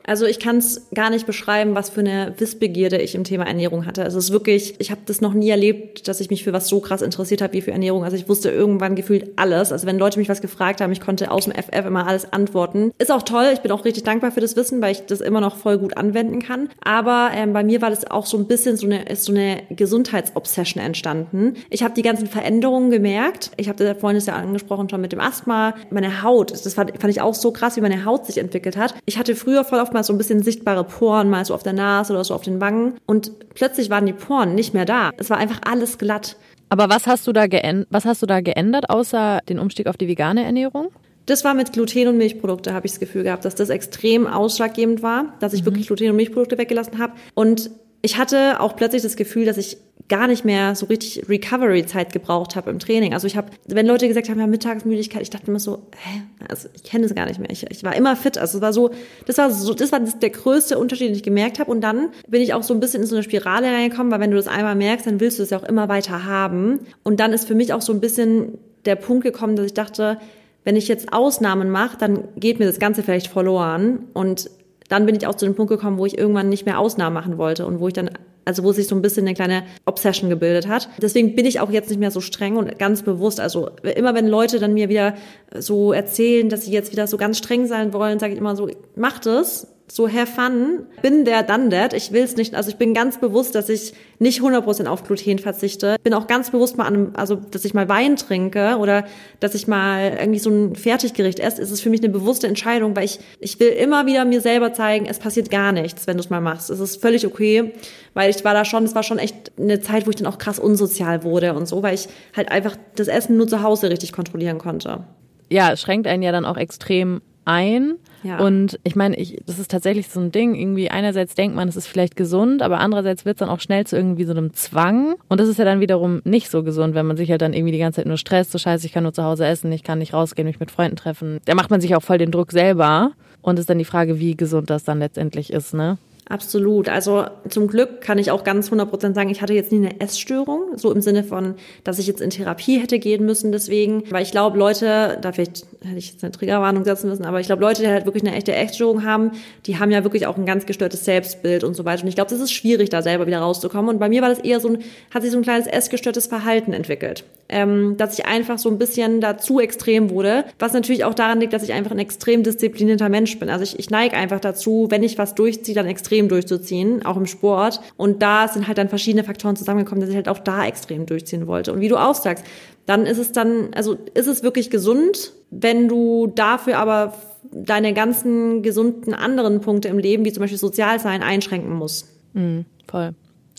Also ich kann es gar nicht beschreiben, was für eine Wissbegierde ich im Thema Ernährung hatte. Also es ist wirklich, ich habe das noch nie erlebt, dass ich mich für was so krass interessiert habe wie für Ernährung. Also ich wusste irgendwann gefühlt alles. Also wenn Leute mich was gefragt haben, ich konnte aus dem FF immer alles antworten. Ist auch toll. Ich bin auch richtig dankbar für das Wissen, weil ich das immer noch voll gut anwenden kann. Aber ähm, bei mir war das auch so ein bisschen so eine, ist so eine Gesundheitsobsession entstanden. Ich habe die ganzen Veränderungen gemerkt. Ich habe vorhin ist ja angesprochen schon mit dem Asthma. Meine Haut, das fand, fand ich auch so krass, wie meine Haut sich entwickelt hat. Ich hatte früher voll auf mal so ein bisschen sichtbare Poren, mal so auf der Nase oder so auf den Wangen. Und plötzlich waren die Poren nicht mehr da. Es war einfach alles glatt. Aber was hast du da geändert, was hast du da geändert, außer den Umstieg auf die vegane Ernährung? Das war mit Gluten und Milchprodukte, habe ich das Gefühl gehabt, dass das extrem ausschlaggebend war, dass ich mhm. wirklich Gluten und Milchprodukte weggelassen habe. Und ich hatte auch plötzlich das Gefühl, dass ich gar nicht mehr so richtig Recovery-Zeit gebraucht habe im Training. Also ich habe, wenn Leute gesagt haben, ja, Mittagsmüdigkeit, ich dachte immer so, hä, also ich kenne das gar nicht mehr. Ich, ich war immer fit. Also es war so, das war so, das war der größte Unterschied, den ich gemerkt habe. Und dann bin ich auch so ein bisschen in so eine Spirale reingekommen, weil wenn du das einmal merkst, dann willst du es ja auch immer weiter haben. Und dann ist für mich auch so ein bisschen der Punkt gekommen, dass ich dachte, wenn ich jetzt Ausnahmen mache, dann geht mir das Ganze vielleicht verloren. Und dann bin ich auch zu dem Punkt gekommen, wo ich irgendwann nicht mehr Ausnahmen machen wollte und wo ich dann, also wo sich so ein bisschen eine kleine Obsession gebildet hat. Deswegen bin ich auch jetzt nicht mehr so streng und ganz bewusst. Also immer wenn Leute dann mir wieder so erzählen, dass sie jetzt wieder so ganz streng sein wollen, sage ich immer so, macht es, so have fun, bin der done that. Ich will es nicht, also ich bin ganz bewusst, dass ich nicht 100% auf Gluten verzichte. Bin auch ganz bewusst mal an, also dass ich mal Wein trinke oder dass ich mal irgendwie so ein Fertiggericht esse. Es ist für mich eine bewusste Entscheidung, weil ich, ich will immer wieder mir selber zeigen, es passiert gar nichts, wenn du es mal machst. Es ist völlig okay, weil ich war da schon, es war schon echt eine Zeit, wo ich dann auch krass unsozial wurde und so, weil ich halt einfach das Essen nur zu Hause richtig kontrollieren konnte. Ja, es schränkt einen ja dann auch extrem ein. Und ich meine, ich, das ist tatsächlich so ein Ding. Irgendwie einerseits denkt man, es ist vielleicht gesund, aber andererseits wird es dann auch schnell zu irgendwie so einem Zwang. Und das ist ja dann wiederum nicht so gesund, wenn man sich halt dann irgendwie die ganze Zeit nur stresst, so scheiße, ich kann nur zu Hause essen, ich kann nicht rausgehen, mich mit Freunden treffen. Da macht man sich auch voll den Druck selber. Und ist dann die Frage, wie gesund das dann letztendlich ist, ne? Absolut. Also zum Glück kann ich auch ganz 100% sagen, ich hatte jetzt nie eine Essstörung, so im Sinne von, dass ich jetzt in Therapie hätte gehen müssen deswegen. Weil ich glaube, Leute, da vielleicht hätte ich jetzt eine Triggerwarnung setzen müssen, aber ich glaube, Leute, die halt wirklich eine echte Essstörung haben, die haben ja wirklich auch ein ganz gestörtes Selbstbild und so weiter. Und ich glaube, das ist schwierig, da selber wieder rauszukommen. Und bei mir war das eher so ein, hat sich so ein kleines essgestörtes Verhalten entwickelt. Ähm, dass ich einfach so ein bisschen dazu extrem wurde, was natürlich auch daran liegt, dass ich einfach ein extrem disziplinierter Mensch bin. Also ich, ich neige einfach dazu, wenn ich was durchziehe, dann extrem durchzuziehen, auch im Sport. Und da sind halt dann verschiedene Faktoren zusammengekommen, dass ich halt auch da extrem durchziehen wollte. Und wie du auch sagst, dann ist es dann, also ist es wirklich gesund, wenn du dafür aber deine ganzen gesunden anderen Punkte im Leben, wie zum Beispiel Sozialsein, einschränken musst. Mhm, voll.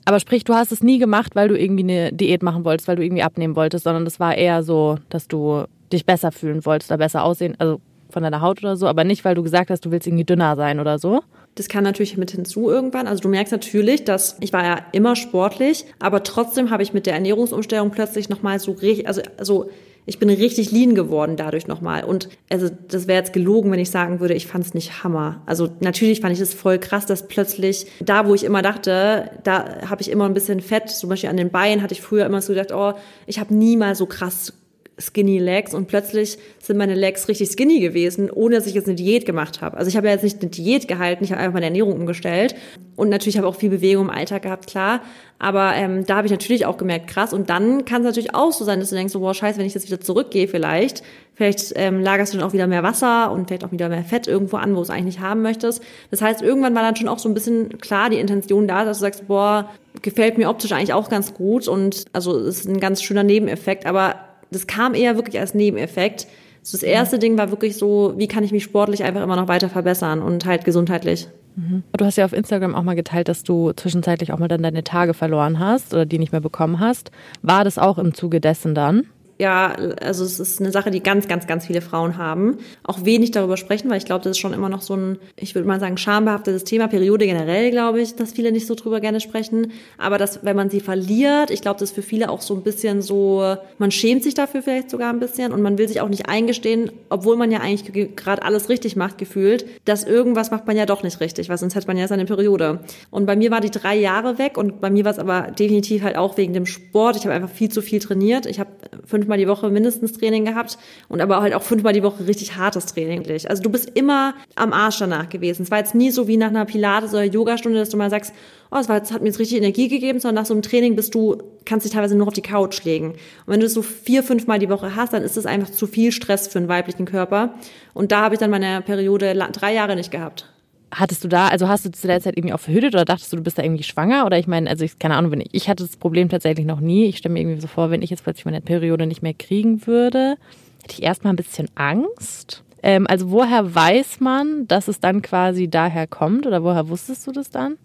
Aber sprich, du hast es nie gemacht, weil du irgendwie eine Diät machen wolltest, weil du irgendwie abnehmen wolltest, sondern das war eher so, dass du dich besser fühlen wolltest oder besser aussehen, also von deiner Haut oder so, aber nicht, weil du gesagt hast, du willst irgendwie dünner sein oder so. Das kann natürlich mit hinzu irgendwann. Also du merkst natürlich, dass ich war ja immer sportlich, aber trotzdem habe ich mit der Ernährungsumstellung plötzlich nochmal so richtig, also, also ich bin richtig lean geworden dadurch nochmal. Und also das wäre jetzt gelogen, wenn ich sagen würde, ich fand es nicht Hammer. Also natürlich fand ich es voll krass, dass plötzlich da, wo ich immer dachte, da habe ich immer ein bisschen Fett, zum Beispiel an den Beinen hatte ich früher immer so gedacht, oh, ich habe nie mal so krass skinny Legs und plötzlich sind meine Legs richtig skinny gewesen, ohne dass ich jetzt eine Diät gemacht habe. Also ich habe ja jetzt nicht eine Diät gehalten, ich habe einfach meine Ernährung umgestellt und natürlich habe auch viel Bewegung im Alltag gehabt, klar. Aber ähm, da habe ich natürlich auch gemerkt, krass. Und dann kann es natürlich auch so sein, dass du denkst, so, boah, scheiße, wenn ich jetzt wieder zurückgehe vielleicht, vielleicht ähm, lagerst du dann auch wieder mehr Wasser und vielleicht auch wieder mehr Fett irgendwo an, wo du es eigentlich nicht haben möchtest. Das heißt, irgendwann war dann schon auch so ein bisschen klar die Intention da, dass du sagst, boah, gefällt mir optisch eigentlich auch ganz gut und also ist ein ganz schöner Nebeneffekt, aber das kam eher wirklich als Nebeneffekt. Das erste Ding war wirklich so, wie kann ich mich sportlich einfach immer noch weiter verbessern und halt gesundheitlich. Mhm. Du hast ja auf Instagram auch mal geteilt, dass du zwischenzeitlich auch mal dann deine Tage verloren hast oder die nicht mehr bekommen hast. War das auch im Zuge dessen dann? Ja, also es ist eine Sache, die ganz, ganz, ganz viele Frauen haben. Auch wenig darüber sprechen, weil ich glaube, das ist schon immer noch so ein, ich würde mal sagen, schambehaftetes Thema. Periode generell, glaube ich, dass viele nicht so drüber gerne sprechen. Aber dass, wenn man sie verliert, ich glaube, das ist für viele auch so ein bisschen so, man schämt sich dafür vielleicht sogar ein bisschen und man will sich auch nicht eingestehen, obwohl man ja eigentlich gerade alles richtig macht, gefühlt, dass irgendwas macht man ja doch nicht richtig, weil sonst hat man ja seine Periode. Und bei mir war die drei Jahre weg und bei mir war es aber definitiv halt auch wegen dem Sport. Ich habe einfach viel zu viel trainiert. Ich habe fünf fünfmal die Woche mindestens Training gehabt und aber halt auch fünfmal die Woche richtig hartes Training. Also du bist immer am Arsch danach gewesen. Es war jetzt nie so wie nach einer Pilates- oder Yogastunde, dass du mal sagst, oh, es hat mir jetzt richtig Energie gegeben, sondern nach so einem Training bist du, kannst dich teilweise nur auf die Couch legen. Und wenn du das so vier, fünfmal die Woche hast, dann ist das einfach zu viel Stress für einen weiblichen Körper. Und da habe ich dann meine Periode drei Jahre nicht gehabt hattest du da, also hast du zu der Zeit irgendwie auch verhütet oder dachtest du, du bist da irgendwie schwanger? Oder ich meine, also ich, keine Ahnung, wenn ich, ich hatte das Problem tatsächlich noch nie. Ich stelle mir irgendwie so vor, wenn ich jetzt plötzlich meine Periode nicht mehr kriegen würde, hätte ich erstmal ein bisschen Angst. Ähm, also woher weiß man, dass es dann quasi daher kommt oder woher wusstest du das dann?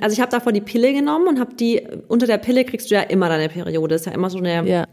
Also ich habe davor die Pille genommen und habe die, unter der Pille kriegst du ja immer deine Periode. Das ist ja immer so eine ja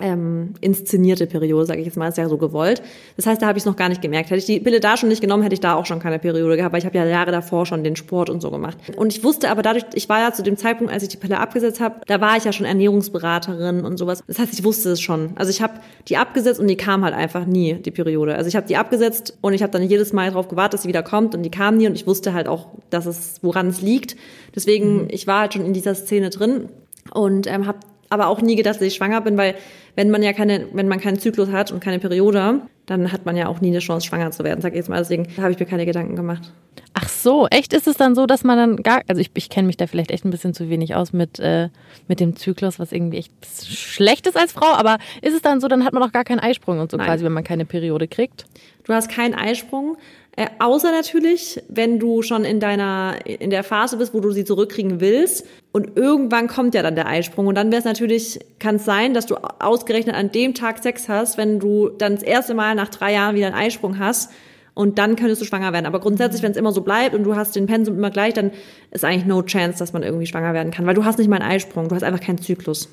ähm, inszenierte Periode, sage ich jetzt mal, ist ja so gewollt. Das heißt, da habe ich es noch gar nicht gemerkt. Hätte ich die Pille da schon nicht genommen, hätte ich da auch schon keine Periode gehabt, weil ich habe ja Jahre davor schon den Sport und so gemacht. Und ich wusste aber dadurch, ich war ja zu dem Zeitpunkt, als ich die Pille abgesetzt habe, da war ich ja schon Ernährungsberaterin und sowas. Das heißt, ich wusste es schon. Also ich habe die abgesetzt und die kam halt einfach nie, die Periode. Also ich habe die abgesetzt und ich habe dann jedes Mal darauf gewartet, dass sie wieder kommt und die kam nie und ich wusste halt auch, dass es, woran es liegt. Deswegen, mhm. ich war halt schon in dieser Szene drin und ähm, habe aber auch nie gedacht, dass ich schwanger bin, weil wenn man ja keine, wenn man keinen Zyklus hat und keine Periode, dann hat man ja auch nie eine Chance, schwanger zu werden, sag ich jetzt mal. Deswegen habe ich mir keine Gedanken gemacht. Ach so, echt ist es dann so, dass man dann gar, also ich, ich kenne mich da vielleicht echt ein bisschen zu wenig aus mit, äh, mit dem Zyklus, was irgendwie echt schlecht ist als Frau, aber ist es dann so, dann hat man auch gar keinen Eisprung und so Nein. quasi, wenn man keine Periode kriegt? Du hast keinen Eisprung, äh, außer natürlich, wenn du schon in deiner, in der Phase bist, wo du sie zurückkriegen willst. Und irgendwann kommt ja dann der Eisprung. Und dann wäre es natürlich, kann es sein, dass du ausgerechnet an dem Tag Sex hast, wenn du dann das erste Mal nach drei Jahren wieder einen Eisprung hast. Und dann könntest du schwanger werden. Aber grundsätzlich, wenn es immer so bleibt und du hast den Pensum immer gleich, dann ist eigentlich no chance, dass man irgendwie schwanger werden kann. Weil du hast nicht mal einen Eisprung, du hast einfach keinen Zyklus.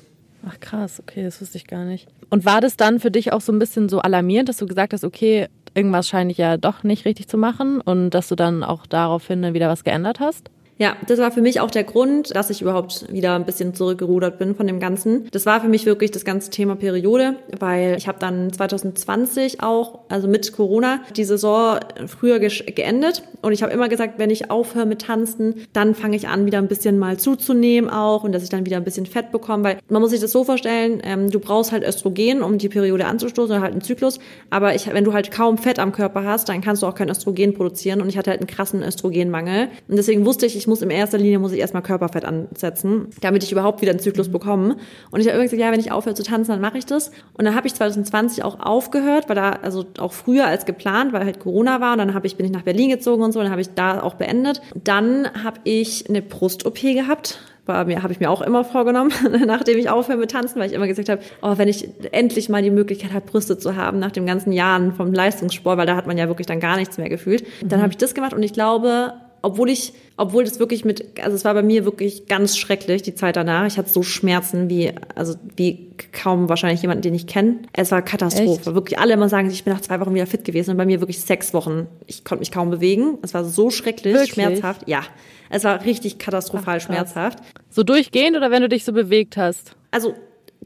Ach krass, okay, das wusste ich gar nicht. Und war das dann für dich auch so ein bisschen so alarmierend, dass du gesagt hast, okay, irgendwas scheine ich ja doch nicht richtig zu machen und dass du dann auch daraufhin wieder was geändert hast? Ja, das war für mich auch der Grund, dass ich überhaupt wieder ein bisschen zurückgerudert bin von dem Ganzen. Das war für mich wirklich das ganze Thema Periode, weil ich habe dann 2020 auch, also mit Corona, die Saison früher geendet. Und ich habe immer gesagt, wenn ich aufhöre mit Tanzen, dann fange ich an, wieder ein bisschen mal zuzunehmen auch und dass ich dann wieder ein bisschen Fett bekomme, weil man muss sich das so vorstellen, ähm, du brauchst halt Östrogen, um die Periode anzustoßen oder halt einen Zyklus, aber ich, wenn du halt kaum Fett am Körper hast, dann kannst du auch kein Östrogen produzieren. Und ich hatte halt einen krassen Östrogenmangel. Und deswegen wusste ich, ich muss in erster Linie muss ich erstmal Körperfett ansetzen, damit ich überhaupt wieder einen Zyklus bekomme. Und ich habe immer gesagt, ja, wenn ich aufhöre zu tanzen, dann mache ich das. Und dann habe ich 2020 auch aufgehört, weil da, also auch früher als geplant, weil halt Corona war. Und dann habe ich, bin ich nach Berlin gezogen und so, und dann habe ich da auch beendet. Dann habe ich eine Brust-OP gehabt war mir habe ich mir auch immer vorgenommen, nachdem ich aufhöre mit Tanzen, weil ich immer gesagt habe, oh, wenn ich endlich mal die Möglichkeit habe, Brüste zu haben nach den ganzen Jahren vom Leistungssport, weil da hat man ja wirklich dann gar nichts mehr gefühlt. Dann mhm. habe ich das gemacht und ich glaube, obwohl ich, obwohl das wirklich mit, also es war bei mir wirklich ganz schrecklich, die Zeit danach. Ich hatte so Schmerzen wie, also wie kaum wahrscheinlich jemanden, den ich kenne. Es war Katastrophe. Echt? Wirklich alle immer sagen, ich bin nach zwei Wochen wieder fit gewesen und bei mir wirklich sechs Wochen. Ich konnte mich kaum bewegen. Es war so schrecklich, wirklich? schmerzhaft. Ja. Es war richtig katastrophal Ach, schmerzhaft. So durchgehend oder wenn du dich so bewegt hast? Also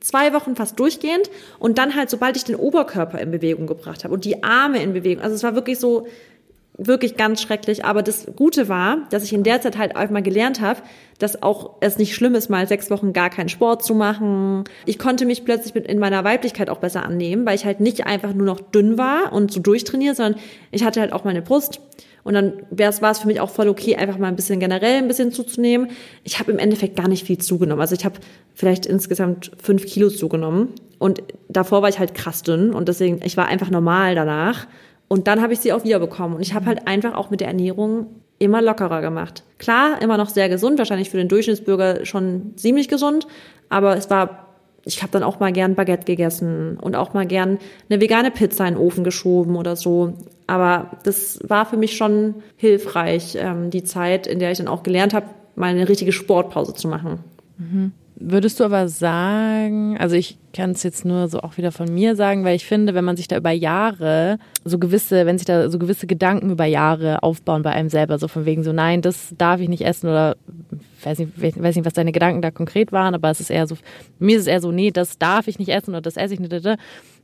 zwei Wochen fast durchgehend und dann halt, sobald ich den Oberkörper in Bewegung gebracht habe und die Arme in Bewegung. Also es war wirklich so, wirklich ganz schrecklich. Aber das Gute war, dass ich in der Zeit halt auch mal gelernt habe, dass auch es nicht schlimm ist, mal sechs Wochen gar keinen Sport zu machen. Ich konnte mich plötzlich mit in meiner Weiblichkeit auch besser annehmen, weil ich halt nicht einfach nur noch dünn war und so durchtrainiert, sondern ich hatte halt auch meine Brust. Und dann war es für mich auch voll okay, einfach mal ein bisschen generell ein bisschen zuzunehmen. Ich habe im Endeffekt gar nicht viel zugenommen. Also ich habe vielleicht insgesamt fünf Kilo zugenommen. Und davor war ich halt krass dünn und deswegen, ich war einfach normal danach. Und dann habe ich sie auch wieder bekommen. Und ich habe halt einfach auch mit der Ernährung immer lockerer gemacht. Klar, immer noch sehr gesund, wahrscheinlich für den Durchschnittsbürger schon ziemlich gesund, aber es war, ich habe dann auch mal gern Baguette gegessen und auch mal gern eine vegane Pizza in den Ofen geschoben oder so. Aber das war für mich schon hilfreich, ähm, die Zeit, in der ich dann auch gelernt habe, mal eine richtige Sportpause zu machen. Mhm. Würdest du aber sagen, also ich kann es jetzt nur so auch wieder von mir sagen, weil ich finde, wenn man sich da über Jahre so gewisse, wenn sich da so gewisse Gedanken über Jahre aufbauen bei einem selber, so von wegen so, nein, das darf ich nicht essen oder weiß nicht, weiß nicht, was deine Gedanken da konkret waren, aber es ist eher so, mir ist es eher so, nee, das darf ich nicht essen oder das esse ich nicht.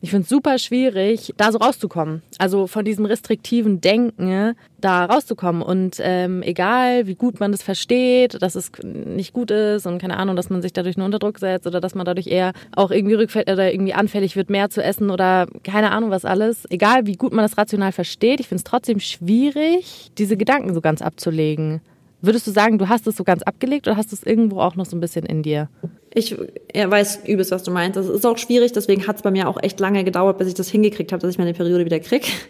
Ich finde es super schwierig, da so rauszukommen. Also von diesem restriktiven Denken da rauszukommen. Und ähm, egal, wie gut man das versteht, dass es nicht gut ist und keine Ahnung, dass man sich dadurch nur unter Druck setzt oder dass man dadurch eher auch irgendwie rückfällig oder irgendwie anfällig wird, mehr zu essen oder keine Ahnung was alles. Egal, wie gut man das rational versteht, ich finde es trotzdem schwierig, diese Gedanken so ganz abzulegen. Würdest du sagen, du hast es so ganz abgelegt oder hast du es irgendwo auch noch so ein bisschen in dir? Ich weiß übelst, was du meinst. Das ist auch schwierig, deswegen hat es bei mir auch echt lange gedauert, bis ich das hingekriegt habe, dass ich meine Periode wieder krieg.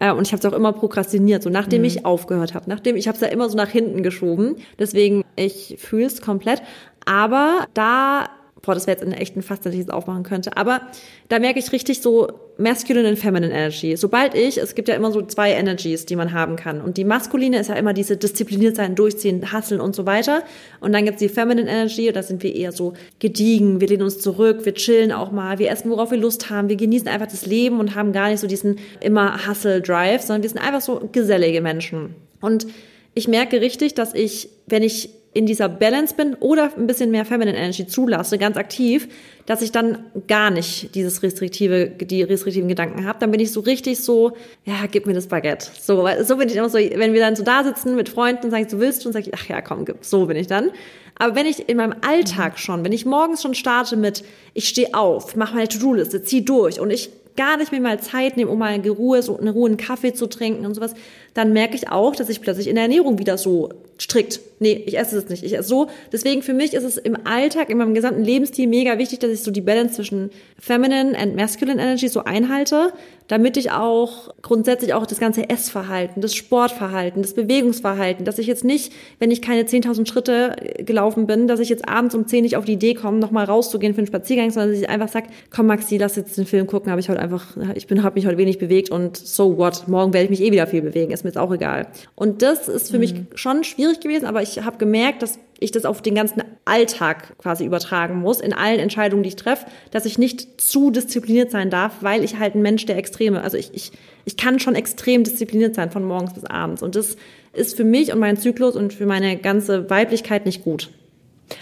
Äh, und ich habe es auch immer prokrastiniert, so nachdem mhm. ich aufgehört habe. Nachdem ich habe es ja immer so nach hinten geschoben. Deswegen ich fühle es komplett. Aber da boah, das wäre jetzt in echt ein Fass, das ich jetzt aufmachen könnte. Aber da merke ich richtig so masculine und feminine Energy. Sobald ich, es gibt ja immer so zwei Energies, die man haben kann. Und die maskuline ist ja immer diese diszipliniert sein, durchziehen, hasseln und so weiter. Und dann gibt's die feminine Energy, da sind wir eher so gediegen, wir lehnen uns zurück, wir chillen auch mal, wir essen, worauf wir Lust haben, wir genießen einfach das Leben und haben gar nicht so diesen immer Hustle-Drive, sondern wir sind einfach so gesellige Menschen. Und ich merke richtig, dass ich, wenn ich in dieser Balance bin oder ein bisschen mehr Feminine Energy zulasse, ganz aktiv, dass ich dann gar nicht dieses restriktive, die restriktiven Gedanken habe. Dann bin ich so richtig so, ja, gib mir das Baguette. So, so bin ich immer so, wenn wir dann so da sitzen mit Freunden und sagen, du willst und sage ich, ach ja, komm, gib. So bin ich dann. Aber wenn ich in meinem Alltag schon, wenn ich morgens schon starte mit, ich stehe auf, mache meine To-Do-Liste, zieh durch und ich gar nicht mehr mal Zeit nehme, um mal eine Ruhe, so eine Ruhe einen Kaffee zu trinken und sowas, dann merke ich auch, dass ich plötzlich in der Ernährung wieder so strikt, nee, ich esse es nicht, ich esse so. Deswegen für mich ist es im Alltag, in meinem gesamten Lebensstil mega wichtig, dass ich so die Balance zwischen Feminine and Masculine Energy so einhalte, damit ich auch grundsätzlich auch das ganze Essverhalten, das Sportverhalten, das Bewegungsverhalten, dass ich jetzt nicht, wenn ich keine 10.000 Schritte gelaufen bin, dass ich jetzt abends um 10 nicht auf die Idee komme, nochmal rauszugehen für einen Spaziergang, sondern dass ich einfach sage, komm Maxi, lass jetzt den Film gucken, habe ich heute einfach, ich bin, habe mich heute wenig bewegt und so what, morgen werde ich mich eh wieder viel bewegen, ist mir jetzt auch egal. Und das ist für mhm. mich schon schwierig gewesen, aber ich habe gemerkt, dass ich das auf den ganzen Alltag quasi übertragen muss, in allen Entscheidungen, die ich treffe, dass ich nicht zu diszipliniert sein darf, weil ich halt ein Mensch der Extreme, also ich, ich, ich kann schon extrem diszipliniert sein von morgens bis abends. Und das ist für mich und meinen Zyklus und für meine ganze Weiblichkeit nicht gut.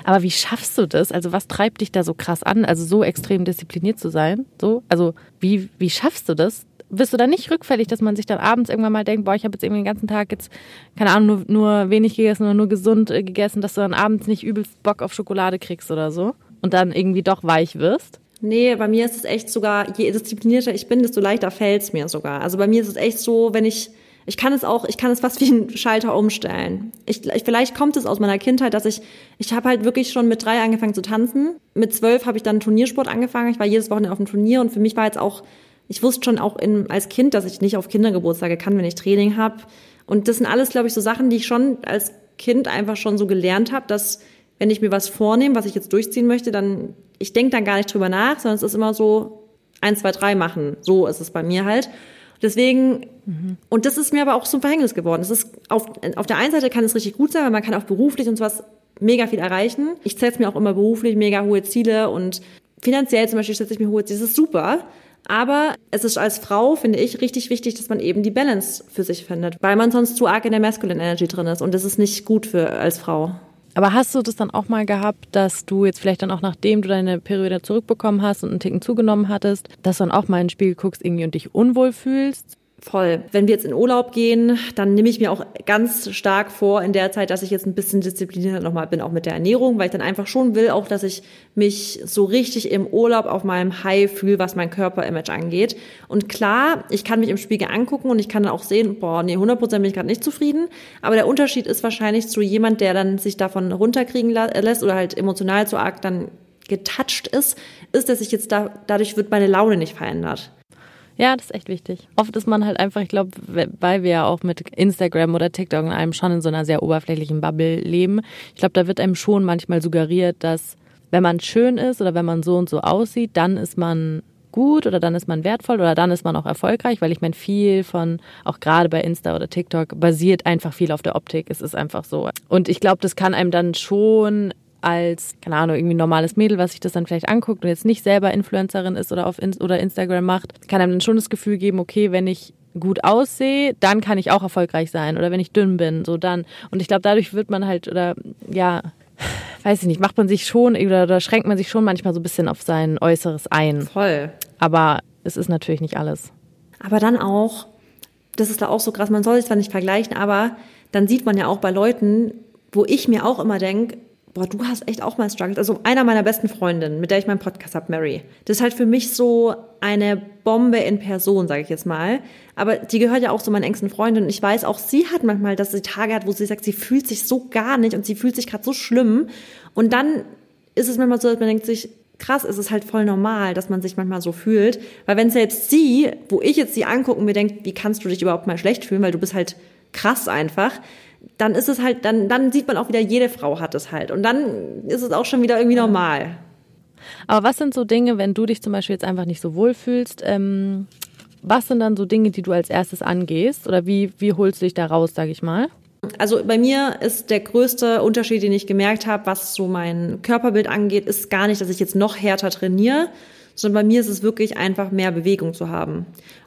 Aber wie schaffst du das? Also was treibt dich da so krass an, also so extrem diszipliniert zu sein? So, also wie wie schaffst du das? Bist du da nicht rückfällig, dass man sich dann abends irgendwann mal denkt, boah, ich habe jetzt irgendwie den ganzen Tag jetzt keine Ahnung nur, nur wenig gegessen oder nur gesund äh, gegessen, dass du dann abends nicht übelst Bock auf Schokolade kriegst oder so und dann irgendwie doch weich wirst? Nee, bei mir ist es echt sogar, je disziplinierter ich bin, desto leichter fällt es mir sogar. Also bei mir ist es echt so, wenn ich ich kann es auch, ich kann es fast wie ein Schalter umstellen. Ich, ich, vielleicht kommt es aus meiner Kindheit, dass ich, ich habe halt wirklich schon mit drei angefangen zu tanzen. Mit zwölf habe ich dann Turniersport angefangen. Ich war jedes Wochenende auf dem Turnier und für mich war jetzt auch, ich wusste schon auch in, als Kind, dass ich nicht auf Kindergeburtstage kann, wenn ich Training habe. Und das sind alles, glaube ich, so Sachen, die ich schon als Kind einfach schon so gelernt habe, dass wenn ich mir was vornehme, was ich jetzt durchziehen möchte, dann ich denke dann gar nicht drüber nach, sondern es ist immer so eins, zwei, drei machen. So ist es bei mir halt. Deswegen, mhm. und das ist mir aber auch zum Verhängnis geworden. Es ist auf, auf der einen Seite kann es richtig gut sein, weil man kann auch beruflich und sowas mega viel erreichen. Ich setze mir auch immer beruflich mega hohe Ziele und finanziell zum Beispiel setze ich mir hohe Ziele. Das ist super. Aber es ist als Frau, finde ich, richtig wichtig, dass man eben die Balance für sich findet, weil man sonst zu arg in der Masculine Energy drin ist und das ist nicht gut für als Frau. Aber hast du das dann auch mal gehabt, dass du jetzt vielleicht dann auch nachdem du deine Periode zurückbekommen hast und einen Ticken zugenommen hattest, dass du dann auch mal ins Spiel guckst irgendwie und dich unwohl fühlst? Voll. Wenn wir jetzt in Urlaub gehen, dann nehme ich mir auch ganz stark vor in der Zeit, dass ich jetzt ein bisschen disziplinierter nochmal bin, auch mit der Ernährung, weil ich dann einfach schon will, auch dass ich mich so richtig im Urlaub auf meinem High fühle, was mein Körperimage angeht. Und klar, ich kann mich im Spiegel angucken und ich kann dann auch sehen, boah, nee, 100% bin ich gerade nicht zufrieden. Aber der Unterschied ist wahrscheinlich zu jemand, der dann sich davon runterkriegen lässt oder halt emotional zu arg dann getouched ist, ist, dass ich jetzt da, dadurch wird meine Laune nicht verändert. Ja, das ist echt wichtig. Oft ist man halt einfach, ich glaube, weil wir ja auch mit Instagram oder TikTok in einem schon in so einer sehr oberflächlichen Bubble leben. Ich glaube, da wird einem schon manchmal suggeriert, dass wenn man schön ist oder wenn man so und so aussieht, dann ist man gut oder dann ist man wertvoll oder dann ist man auch erfolgreich, weil ich meine, viel von, auch gerade bei Insta oder TikTok, basiert einfach viel auf der Optik. Es ist einfach so. Und ich glaube, das kann einem dann schon als, keine Ahnung, irgendwie normales Mädel, was sich das dann vielleicht anguckt und jetzt nicht selber Influencerin ist oder auf In oder Instagram macht, kann einem dann schon das Gefühl geben, okay, wenn ich gut aussehe, dann kann ich auch erfolgreich sein. Oder wenn ich dünn bin, so dann. Und ich glaube, dadurch wird man halt, oder ja, weiß ich nicht, macht man sich schon oder, oder schränkt man sich schon manchmal so ein bisschen auf sein Äußeres ein. Voll. Aber es ist natürlich nicht alles. Aber dann auch, das ist da auch so krass, man soll sich zwar nicht vergleichen, aber dann sieht man ja auch bei Leuten, wo ich mir auch immer denke, boah, du hast echt auch mal struggles. Also einer meiner besten Freundinnen, mit der ich meinen Podcast habe, Mary. Das ist halt für mich so eine Bombe in Person, sage ich jetzt mal. Aber die gehört ja auch zu meinen engsten Freundinnen. Ich weiß, auch sie hat manchmal, dass sie Tage hat, wo sie sagt, sie fühlt sich so gar nicht und sie fühlt sich gerade so schlimm. Und dann ist es manchmal so, dass man denkt sich, krass, es ist halt voll normal, dass man sich manchmal so fühlt. Weil wenn selbst sie, wo ich jetzt sie angucke und mir denkt, wie kannst du dich überhaupt mal schlecht fühlen, weil du bist halt krass einfach, dann ist es halt, dann, dann sieht man auch wieder, jede Frau hat es halt. Und dann ist es auch schon wieder irgendwie normal. Aber was sind so Dinge, wenn du dich zum Beispiel jetzt einfach nicht so wohl fühlst, ähm, was sind dann so Dinge, die du als erstes angehst? Oder wie, wie holst du dich da raus, sag ich mal? Also bei mir ist der größte Unterschied, den ich gemerkt habe, was so mein Körperbild angeht, ist gar nicht, dass ich jetzt noch härter trainiere, sondern bei mir ist es wirklich einfach mehr Bewegung zu haben.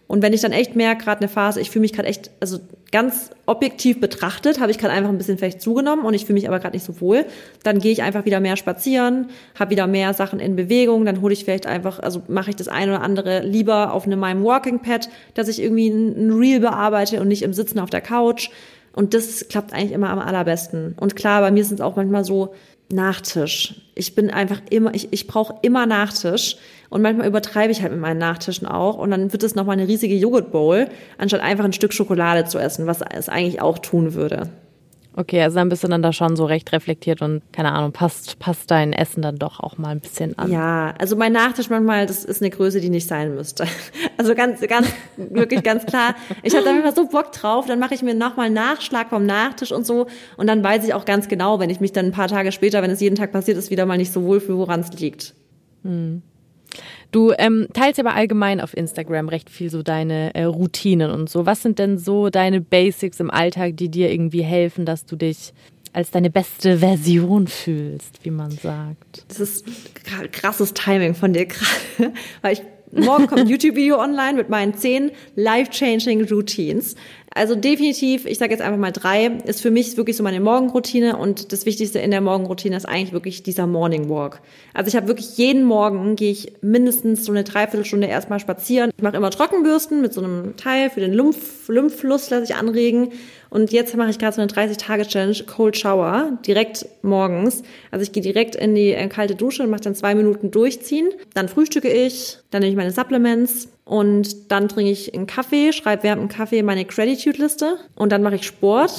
Und wenn ich dann echt merke, gerade eine Phase, ich fühle mich gerade echt, also ganz objektiv betrachtet, habe ich gerade einfach ein bisschen vielleicht zugenommen und ich fühle mich aber gerade nicht so wohl, dann gehe ich einfach wieder mehr spazieren, habe wieder mehr Sachen in Bewegung, dann hole ich vielleicht einfach, also mache ich das eine oder andere lieber auf einem meinem Walking Pad, dass ich irgendwie ein Reel bearbeite und nicht im Sitzen auf der Couch. Und das klappt eigentlich immer am allerbesten. Und klar, bei mir sind es auch manchmal so, Nachtisch. Ich bin einfach immer, ich, ich brauche immer Nachtisch. Und manchmal übertreibe ich halt mit meinen Nachtischen auch. Und dann wird es nochmal eine riesige Joghurtbowl, anstatt einfach ein Stück Schokolade zu essen, was es eigentlich auch tun würde. Okay, also dann bist du dann da schon so recht reflektiert und keine Ahnung, passt, passt dein Essen dann doch auch mal ein bisschen an. Ja, also mein Nachtisch manchmal, das ist eine Größe, die nicht sein müsste. Also ganz, ganz, wirklich ganz klar. Ich habe da immer so Bock drauf, dann mache ich mir nochmal Nachschlag vom Nachtisch und so. Und dann weiß ich auch ganz genau, wenn ich mich dann ein paar Tage später, wenn es jeden Tag passiert ist, wieder mal nicht so wohl fühle, woran es liegt. Hm. Du ähm, teilst aber allgemein auf Instagram recht viel so deine äh, Routinen und so. Was sind denn so deine Basics im Alltag, die dir irgendwie helfen, dass du dich als deine beste Version fühlst, wie man sagt. Das ist krasses Timing von dir gerade, weil ich morgen kommt ein YouTube-Video online mit meinen zehn life-changing Routines. Also definitiv, ich sage jetzt einfach mal drei, ist für mich wirklich so meine Morgenroutine und das Wichtigste in der Morgenroutine ist eigentlich wirklich dieser Morning Walk. Also ich habe wirklich jeden Morgen gehe ich mindestens so eine Dreiviertelstunde erstmal spazieren. Ich mache immer Trockenbürsten mit so einem Teil für den Lymph Lymphfluss, lasse ich anregen. Und jetzt mache ich gerade so eine 30-Tage-Challenge, Cold Shower, direkt morgens. Also ich gehe direkt in die äh, kalte Dusche und mache dann zwei Minuten durchziehen. Dann frühstücke ich, dann nehme ich meine Supplements und dann trinke ich einen Kaffee, schreibe während dem Kaffee meine Gratitude-Liste und dann mache ich Sport.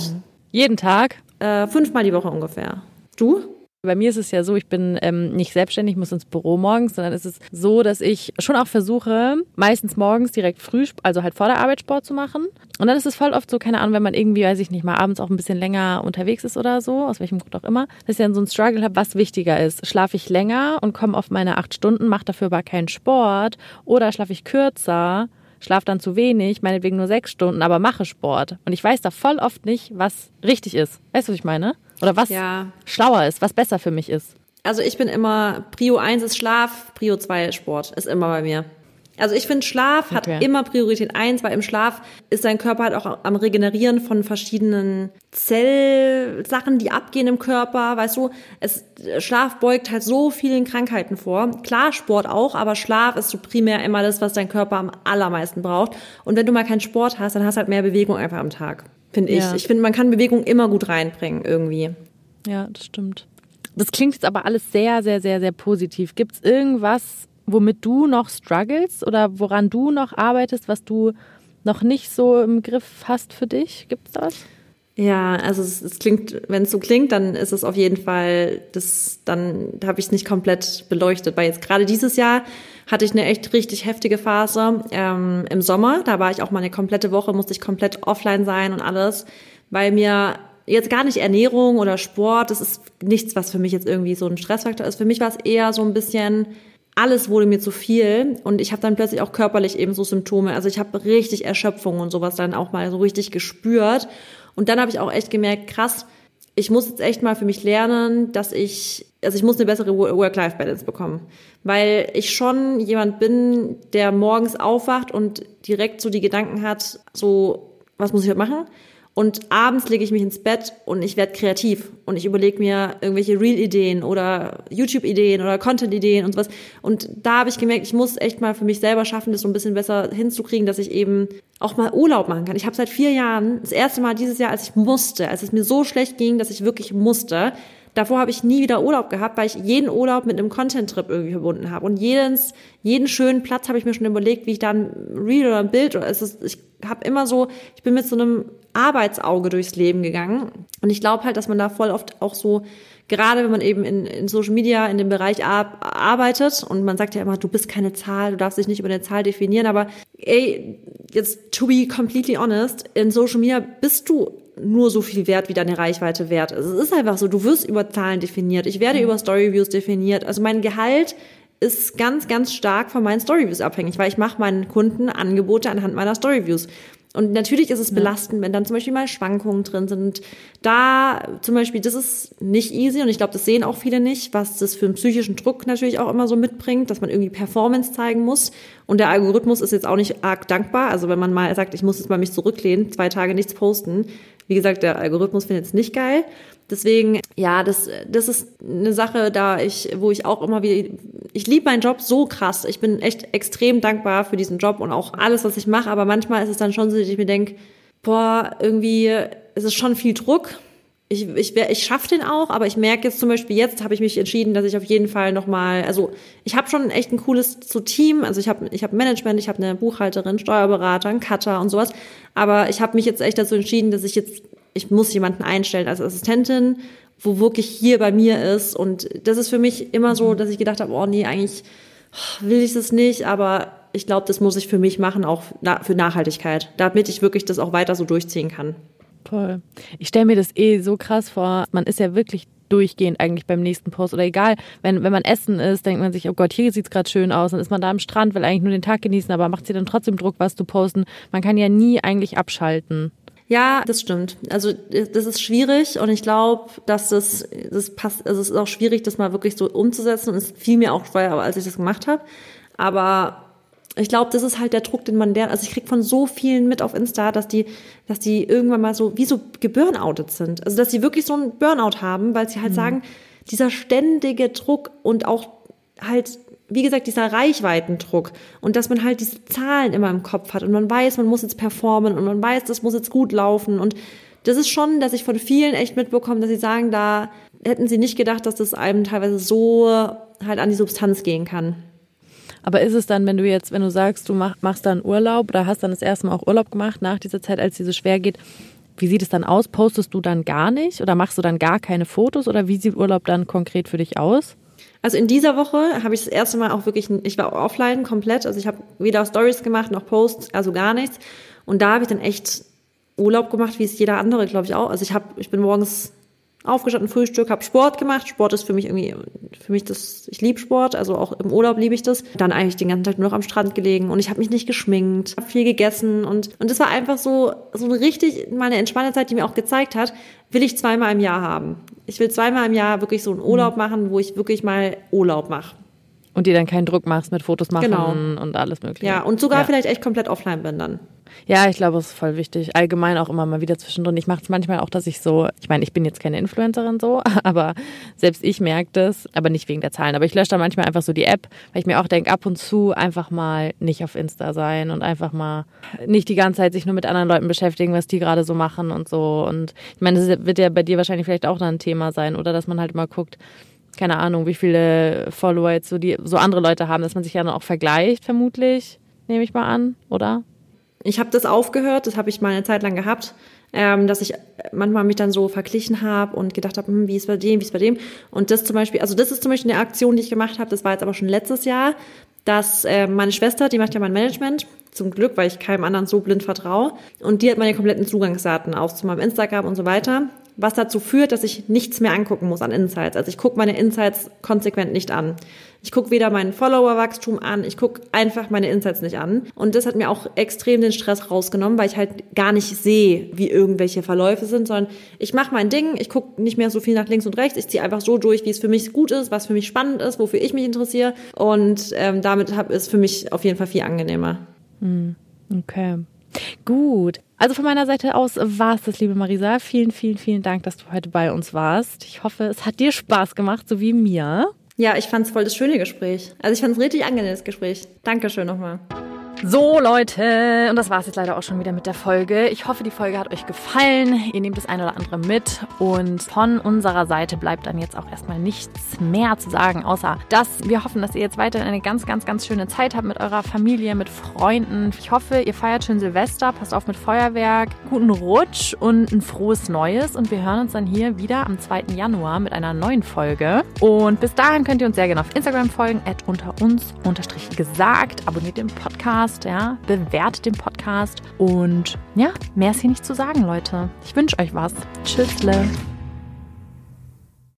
Jeden Tag? Äh, fünfmal die Woche ungefähr. Du? Bei mir ist es ja so, ich bin ähm, nicht selbstständig, muss ins Büro morgens, sondern es ist so, dass ich schon auch versuche, meistens morgens direkt früh, also halt vor der Arbeit Sport zu machen. Und dann ist es voll oft so, keine Ahnung, wenn man irgendwie, weiß ich nicht, mal abends auch ein bisschen länger unterwegs ist oder so, aus welchem Grund auch immer, dass ich dann so ein Struggle habe, was wichtiger ist. Schlafe ich länger und komme auf meine acht Stunden, mache dafür aber keinen Sport oder schlafe ich kürzer schlafe dann zu wenig, meinetwegen nur sechs Stunden, aber mache Sport. Und ich weiß da voll oft nicht, was richtig ist. Weißt du, was ich meine? Oder was ja. schlauer ist, was besser für mich ist. Also ich bin immer, Prio 1 ist Schlaf, Prio 2 ist Sport. Ist immer bei mir. Also ich finde, Schlaf hat okay. immer Priorität 1, weil im Schlaf ist dein Körper halt auch am Regenerieren von verschiedenen Zellsachen, die abgehen im Körper. Weißt du, es, Schlaf beugt halt so vielen Krankheiten vor. Klar, Sport auch, aber Schlaf ist so primär immer das, was dein Körper am allermeisten braucht. Und wenn du mal keinen Sport hast, dann hast du halt mehr Bewegung einfach am Tag finde ich. Ja. Ich finde, man kann Bewegung immer gut reinbringen irgendwie. Ja, das stimmt. Das klingt jetzt aber alles sehr, sehr, sehr, sehr positiv. Gibt es irgendwas, womit du noch struggles oder woran du noch arbeitest, was du noch nicht so im Griff hast für dich? Gibt es da was? Ja, also es, es klingt, wenn es so klingt, dann ist es auf jeden Fall, das, dann habe ich es nicht komplett beleuchtet, weil jetzt gerade dieses Jahr hatte ich eine echt richtig heftige Phase ähm, im Sommer. Da war ich auch mal eine komplette Woche, musste ich komplett offline sein und alles, weil mir jetzt gar nicht Ernährung oder Sport, das ist nichts, was für mich jetzt irgendwie so ein Stressfaktor ist. Für mich war es eher so ein bisschen alles wurde mir zu viel und ich habe dann plötzlich auch körperlich eben so Symptome. Also ich habe richtig Erschöpfung und sowas dann auch mal so richtig gespürt und dann habe ich auch echt gemerkt, krass, ich muss jetzt echt mal für mich lernen, dass ich, also ich muss eine bessere Work-Life-Balance bekommen. Weil ich schon jemand bin, der morgens aufwacht und direkt so die Gedanken hat, so, was muss ich heute machen? Und abends lege ich mich ins Bett und ich werde kreativ und ich überlege mir irgendwelche Real-Ideen oder YouTube-Ideen oder Content-Ideen und sowas. Und da habe ich gemerkt, ich muss echt mal für mich selber schaffen, das so ein bisschen besser hinzukriegen, dass ich eben auch mal Urlaub machen kann. Ich habe seit vier Jahren, das erste Mal dieses Jahr, als ich musste, als es mir so schlecht ging, dass ich wirklich musste, Davor habe ich nie wieder Urlaub gehabt, weil ich jeden Urlaub mit einem Content-Trip irgendwie verbunden habe. Und jedes, jeden schönen Platz habe ich mir schon überlegt, wie ich da ein Reel oder ein Bild oder es ist, ich habe immer so, ich bin mit so einem Arbeitsauge durchs Leben gegangen. Und ich glaube halt, dass man da voll oft auch so, gerade wenn man eben in, in Social Media in dem Bereich arbeitet und man sagt ja immer, du bist keine Zahl, du darfst dich nicht über eine Zahl definieren, aber ey, jetzt to be completely honest, in Social Media bist du nur so viel wert, wie deine Reichweite wert ist. Es ist einfach so, du wirst über Zahlen definiert. Ich werde mhm. über Storyviews definiert. Also mein Gehalt ist ganz, ganz stark von meinen Storyviews abhängig, weil ich mache meinen Kunden Angebote anhand meiner Storyviews. Und natürlich ist es belastend, wenn dann zum Beispiel mal Schwankungen drin sind. Da zum Beispiel, das ist nicht easy und ich glaube, das sehen auch viele nicht, was das für einen psychischen Druck natürlich auch immer so mitbringt, dass man irgendwie Performance zeigen muss. Und der Algorithmus ist jetzt auch nicht arg dankbar. Also wenn man mal sagt, ich muss jetzt mal mich zurücklehnen, zwei Tage nichts posten, wie gesagt, der Algorithmus findet es nicht geil. Deswegen, ja, das, das ist eine Sache, da ich, wo ich auch immer wieder, ich liebe meinen Job so krass. Ich bin echt extrem dankbar für diesen Job und auch alles, was ich mache. Aber manchmal ist es dann schon so, dass ich mir denke, boah, irgendwie ist es schon viel Druck. Ich, ich, ich schaffe den auch, aber ich merke jetzt zum Beispiel, jetzt habe ich mich entschieden, dass ich auf jeden Fall nochmal, also ich habe schon echt ein cooles so Team, also ich habe ich hab Management, ich habe eine Buchhalterin, Steuerberater, einen Cutter und sowas, aber ich habe mich jetzt echt dazu entschieden, dass ich jetzt, ich muss jemanden einstellen als Assistentin, wo wirklich hier bei mir ist und das ist für mich immer so, dass ich gedacht habe, oh nee, eigentlich will ich das nicht, aber ich glaube, das muss ich für mich machen, auch für Nachhaltigkeit, damit ich wirklich das auch weiter so durchziehen kann. Toll. Ich stelle mir das eh so krass vor. Man ist ja wirklich durchgehend eigentlich beim nächsten Post. Oder egal, wenn, wenn man essen ist, denkt man sich, oh Gott, hier sieht es gerade schön aus. Dann ist man da am Strand, will eigentlich nur den Tag genießen, aber macht sie dann trotzdem Druck, was zu posten. Man kann ja nie eigentlich abschalten. Ja, das stimmt. Also das ist schwierig und ich glaube, dass das, das passt, also es ist auch schwierig, das mal wirklich so umzusetzen und es fiel mir auch schwer, als ich das gemacht habe. Aber ich glaube, das ist halt der Druck, den man lernt. Also ich krieg von so vielen mit auf Insta, dass die, dass die irgendwann mal so wie so geburnoutet sind. Also dass sie wirklich so einen Burnout haben, weil sie halt mhm. sagen, dieser ständige Druck und auch halt wie gesagt, dieser Reichweitendruck und dass man halt diese Zahlen immer im Kopf hat und man weiß, man muss jetzt performen und man weiß, das muss jetzt gut laufen und das ist schon, dass ich von vielen echt mitbekomme, dass sie sagen, da hätten sie nicht gedacht, dass das einem teilweise so halt an die Substanz gehen kann. Aber ist es dann, wenn du jetzt, wenn du sagst, du mach, machst dann Urlaub oder hast dann das erste Mal auch Urlaub gemacht nach dieser Zeit, als sie so schwer geht, wie sieht es dann aus? Postest du dann gar nicht oder machst du dann gar keine Fotos oder wie sieht Urlaub dann konkret für dich aus? Also in dieser Woche habe ich das erste Mal auch wirklich, ich war offline komplett, also ich habe weder Stories gemacht noch Posts, also gar nichts. Und da habe ich dann echt Urlaub gemacht, wie es jeder andere, glaube ich auch. Also ich habe, ich bin morgens aufgestanden, Frühstück, habe Sport gemacht. Sport ist für mich irgendwie, für mich das, ich liebe Sport, also auch im Urlaub liebe ich das. Dann eigentlich den ganzen Tag nur noch am Strand gelegen und ich habe mich nicht geschminkt, habe viel gegessen und und das war einfach so so eine richtig meine entspannte Zeit, die mir auch gezeigt hat, will ich zweimal im Jahr haben. Ich will zweimal im Jahr wirklich so einen Urlaub mhm. machen, wo ich wirklich mal Urlaub mache. Und dir dann keinen Druck machst mit Fotos machen genau. und alles mögliche. Ja, und sogar ja. vielleicht echt komplett offline bin dann. Ja, ich glaube, es ist voll wichtig. Allgemein auch immer mal wieder zwischendrin. Ich mache es manchmal auch, dass ich so, ich meine, ich bin jetzt keine Influencerin so, aber selbst ich merke das, aber nicht wegen der Zahlen. Aber ich lösche dann manchmal einfach so die App, weil ich mir auch denke, ab und zu einfach mal nicht auf Insta sein und einfach mal nicht die ganze Zeit sich nur mit anderen Leuten beschäftigen, was die gerade so machen und so. Und ich meine, das wird ja bei dir wahrscheinlich vielleicht auch dann ein Thema sein, oder dass man halt mal guckt, keine Ahnung, wie viele Follower jetzt so die so andere Leute haben, dass man sich ja dann auch vergleicht, vermutlich, nehme ich mal an, oder? Ich habe das aufgehört, das habe ich mal eine Zeit lang gehabt, ähm, dass ich manchmal mich dann so verglichen habe und gedacht habe, hm, wie ist bei dem, wie ist bei dem. Und das zum Beispiel, also das ist zum Beispiel eine Aktion, die ich gemacht habe, das war jetzt aber schon letztes Jahr, dass äh, meine Schwester, die macht ja mein Management, zum Glück, weil ich keinem anderen so blind vertraue. Und die hat meine kompletten Zugangsdaten auch zu meinem Instagram und so weiter was dazu führt, dass ich nichts mehr angucken muss an Insights. Also ich gucke meine Insights konsequent nicht an. Ich gucke weder meinen Follower-Wachstum an, ich gucke einfach meine Insights nicht an. Und das hat mir auch extrem den Stress rausgenommen, weil ich halt gar nicht sehe, wie irgendwelche Verläufe sind, sondern ich mache mein Ding, ich gucke nicht mehr so viel nach links und rechts, ich ziehe einfach so durch, wie es für mich gut ist, was für mich spannend ist, wofür ich mich interessiere. Und ähm, damit ist für mich auf jeden Fall viel angenehmer. Hm, okay. Gut. Also von meiner Seite aus war es das, liebe Marisa. Vielen, vielen, vielen Dank, dass du heute bei uns warst. Ich hoffe, es hat dir Spaß gemacht, so wie mir. Ja, ich fand es voll das schöne Gespräch. Also ich fand es richtig angenehmes Gespräch. Dankeschön nochmal. So, Leute, und das war es jetzt leider auch schon wieder mit der Folge. Ich hoffe, die Folge hat euch gefallen. Ihr nehmt das eine oder andere mit. Und von unserer Seite bleibt dann jetzt auch erstmal nichts mehr zu sagen, außer dass wir hoffen, dass ihr jetzt weiterhin eine ganz, ganz, ganz schöne Zeit habt mit eurer Familie, mit Freunden. Ich hoffe, ihr feiert schön Silvester, passt auf mit Feuerwerk, guten Rutsch und ein frohes Neues. Und wir hören uns dann hier wieder am 2. Januar mit einer neuen Folge. Und bis dahin könnt ihr uns sehr gerne auf Instagram folgen, unter uns unterstrich gesagt. Abonniert den Podcast Podcast, ja, bewertet den Podcast und ja, mehr ist hier nicht zu sagen, Leute. Ich wünsche euch was. Tschüssle.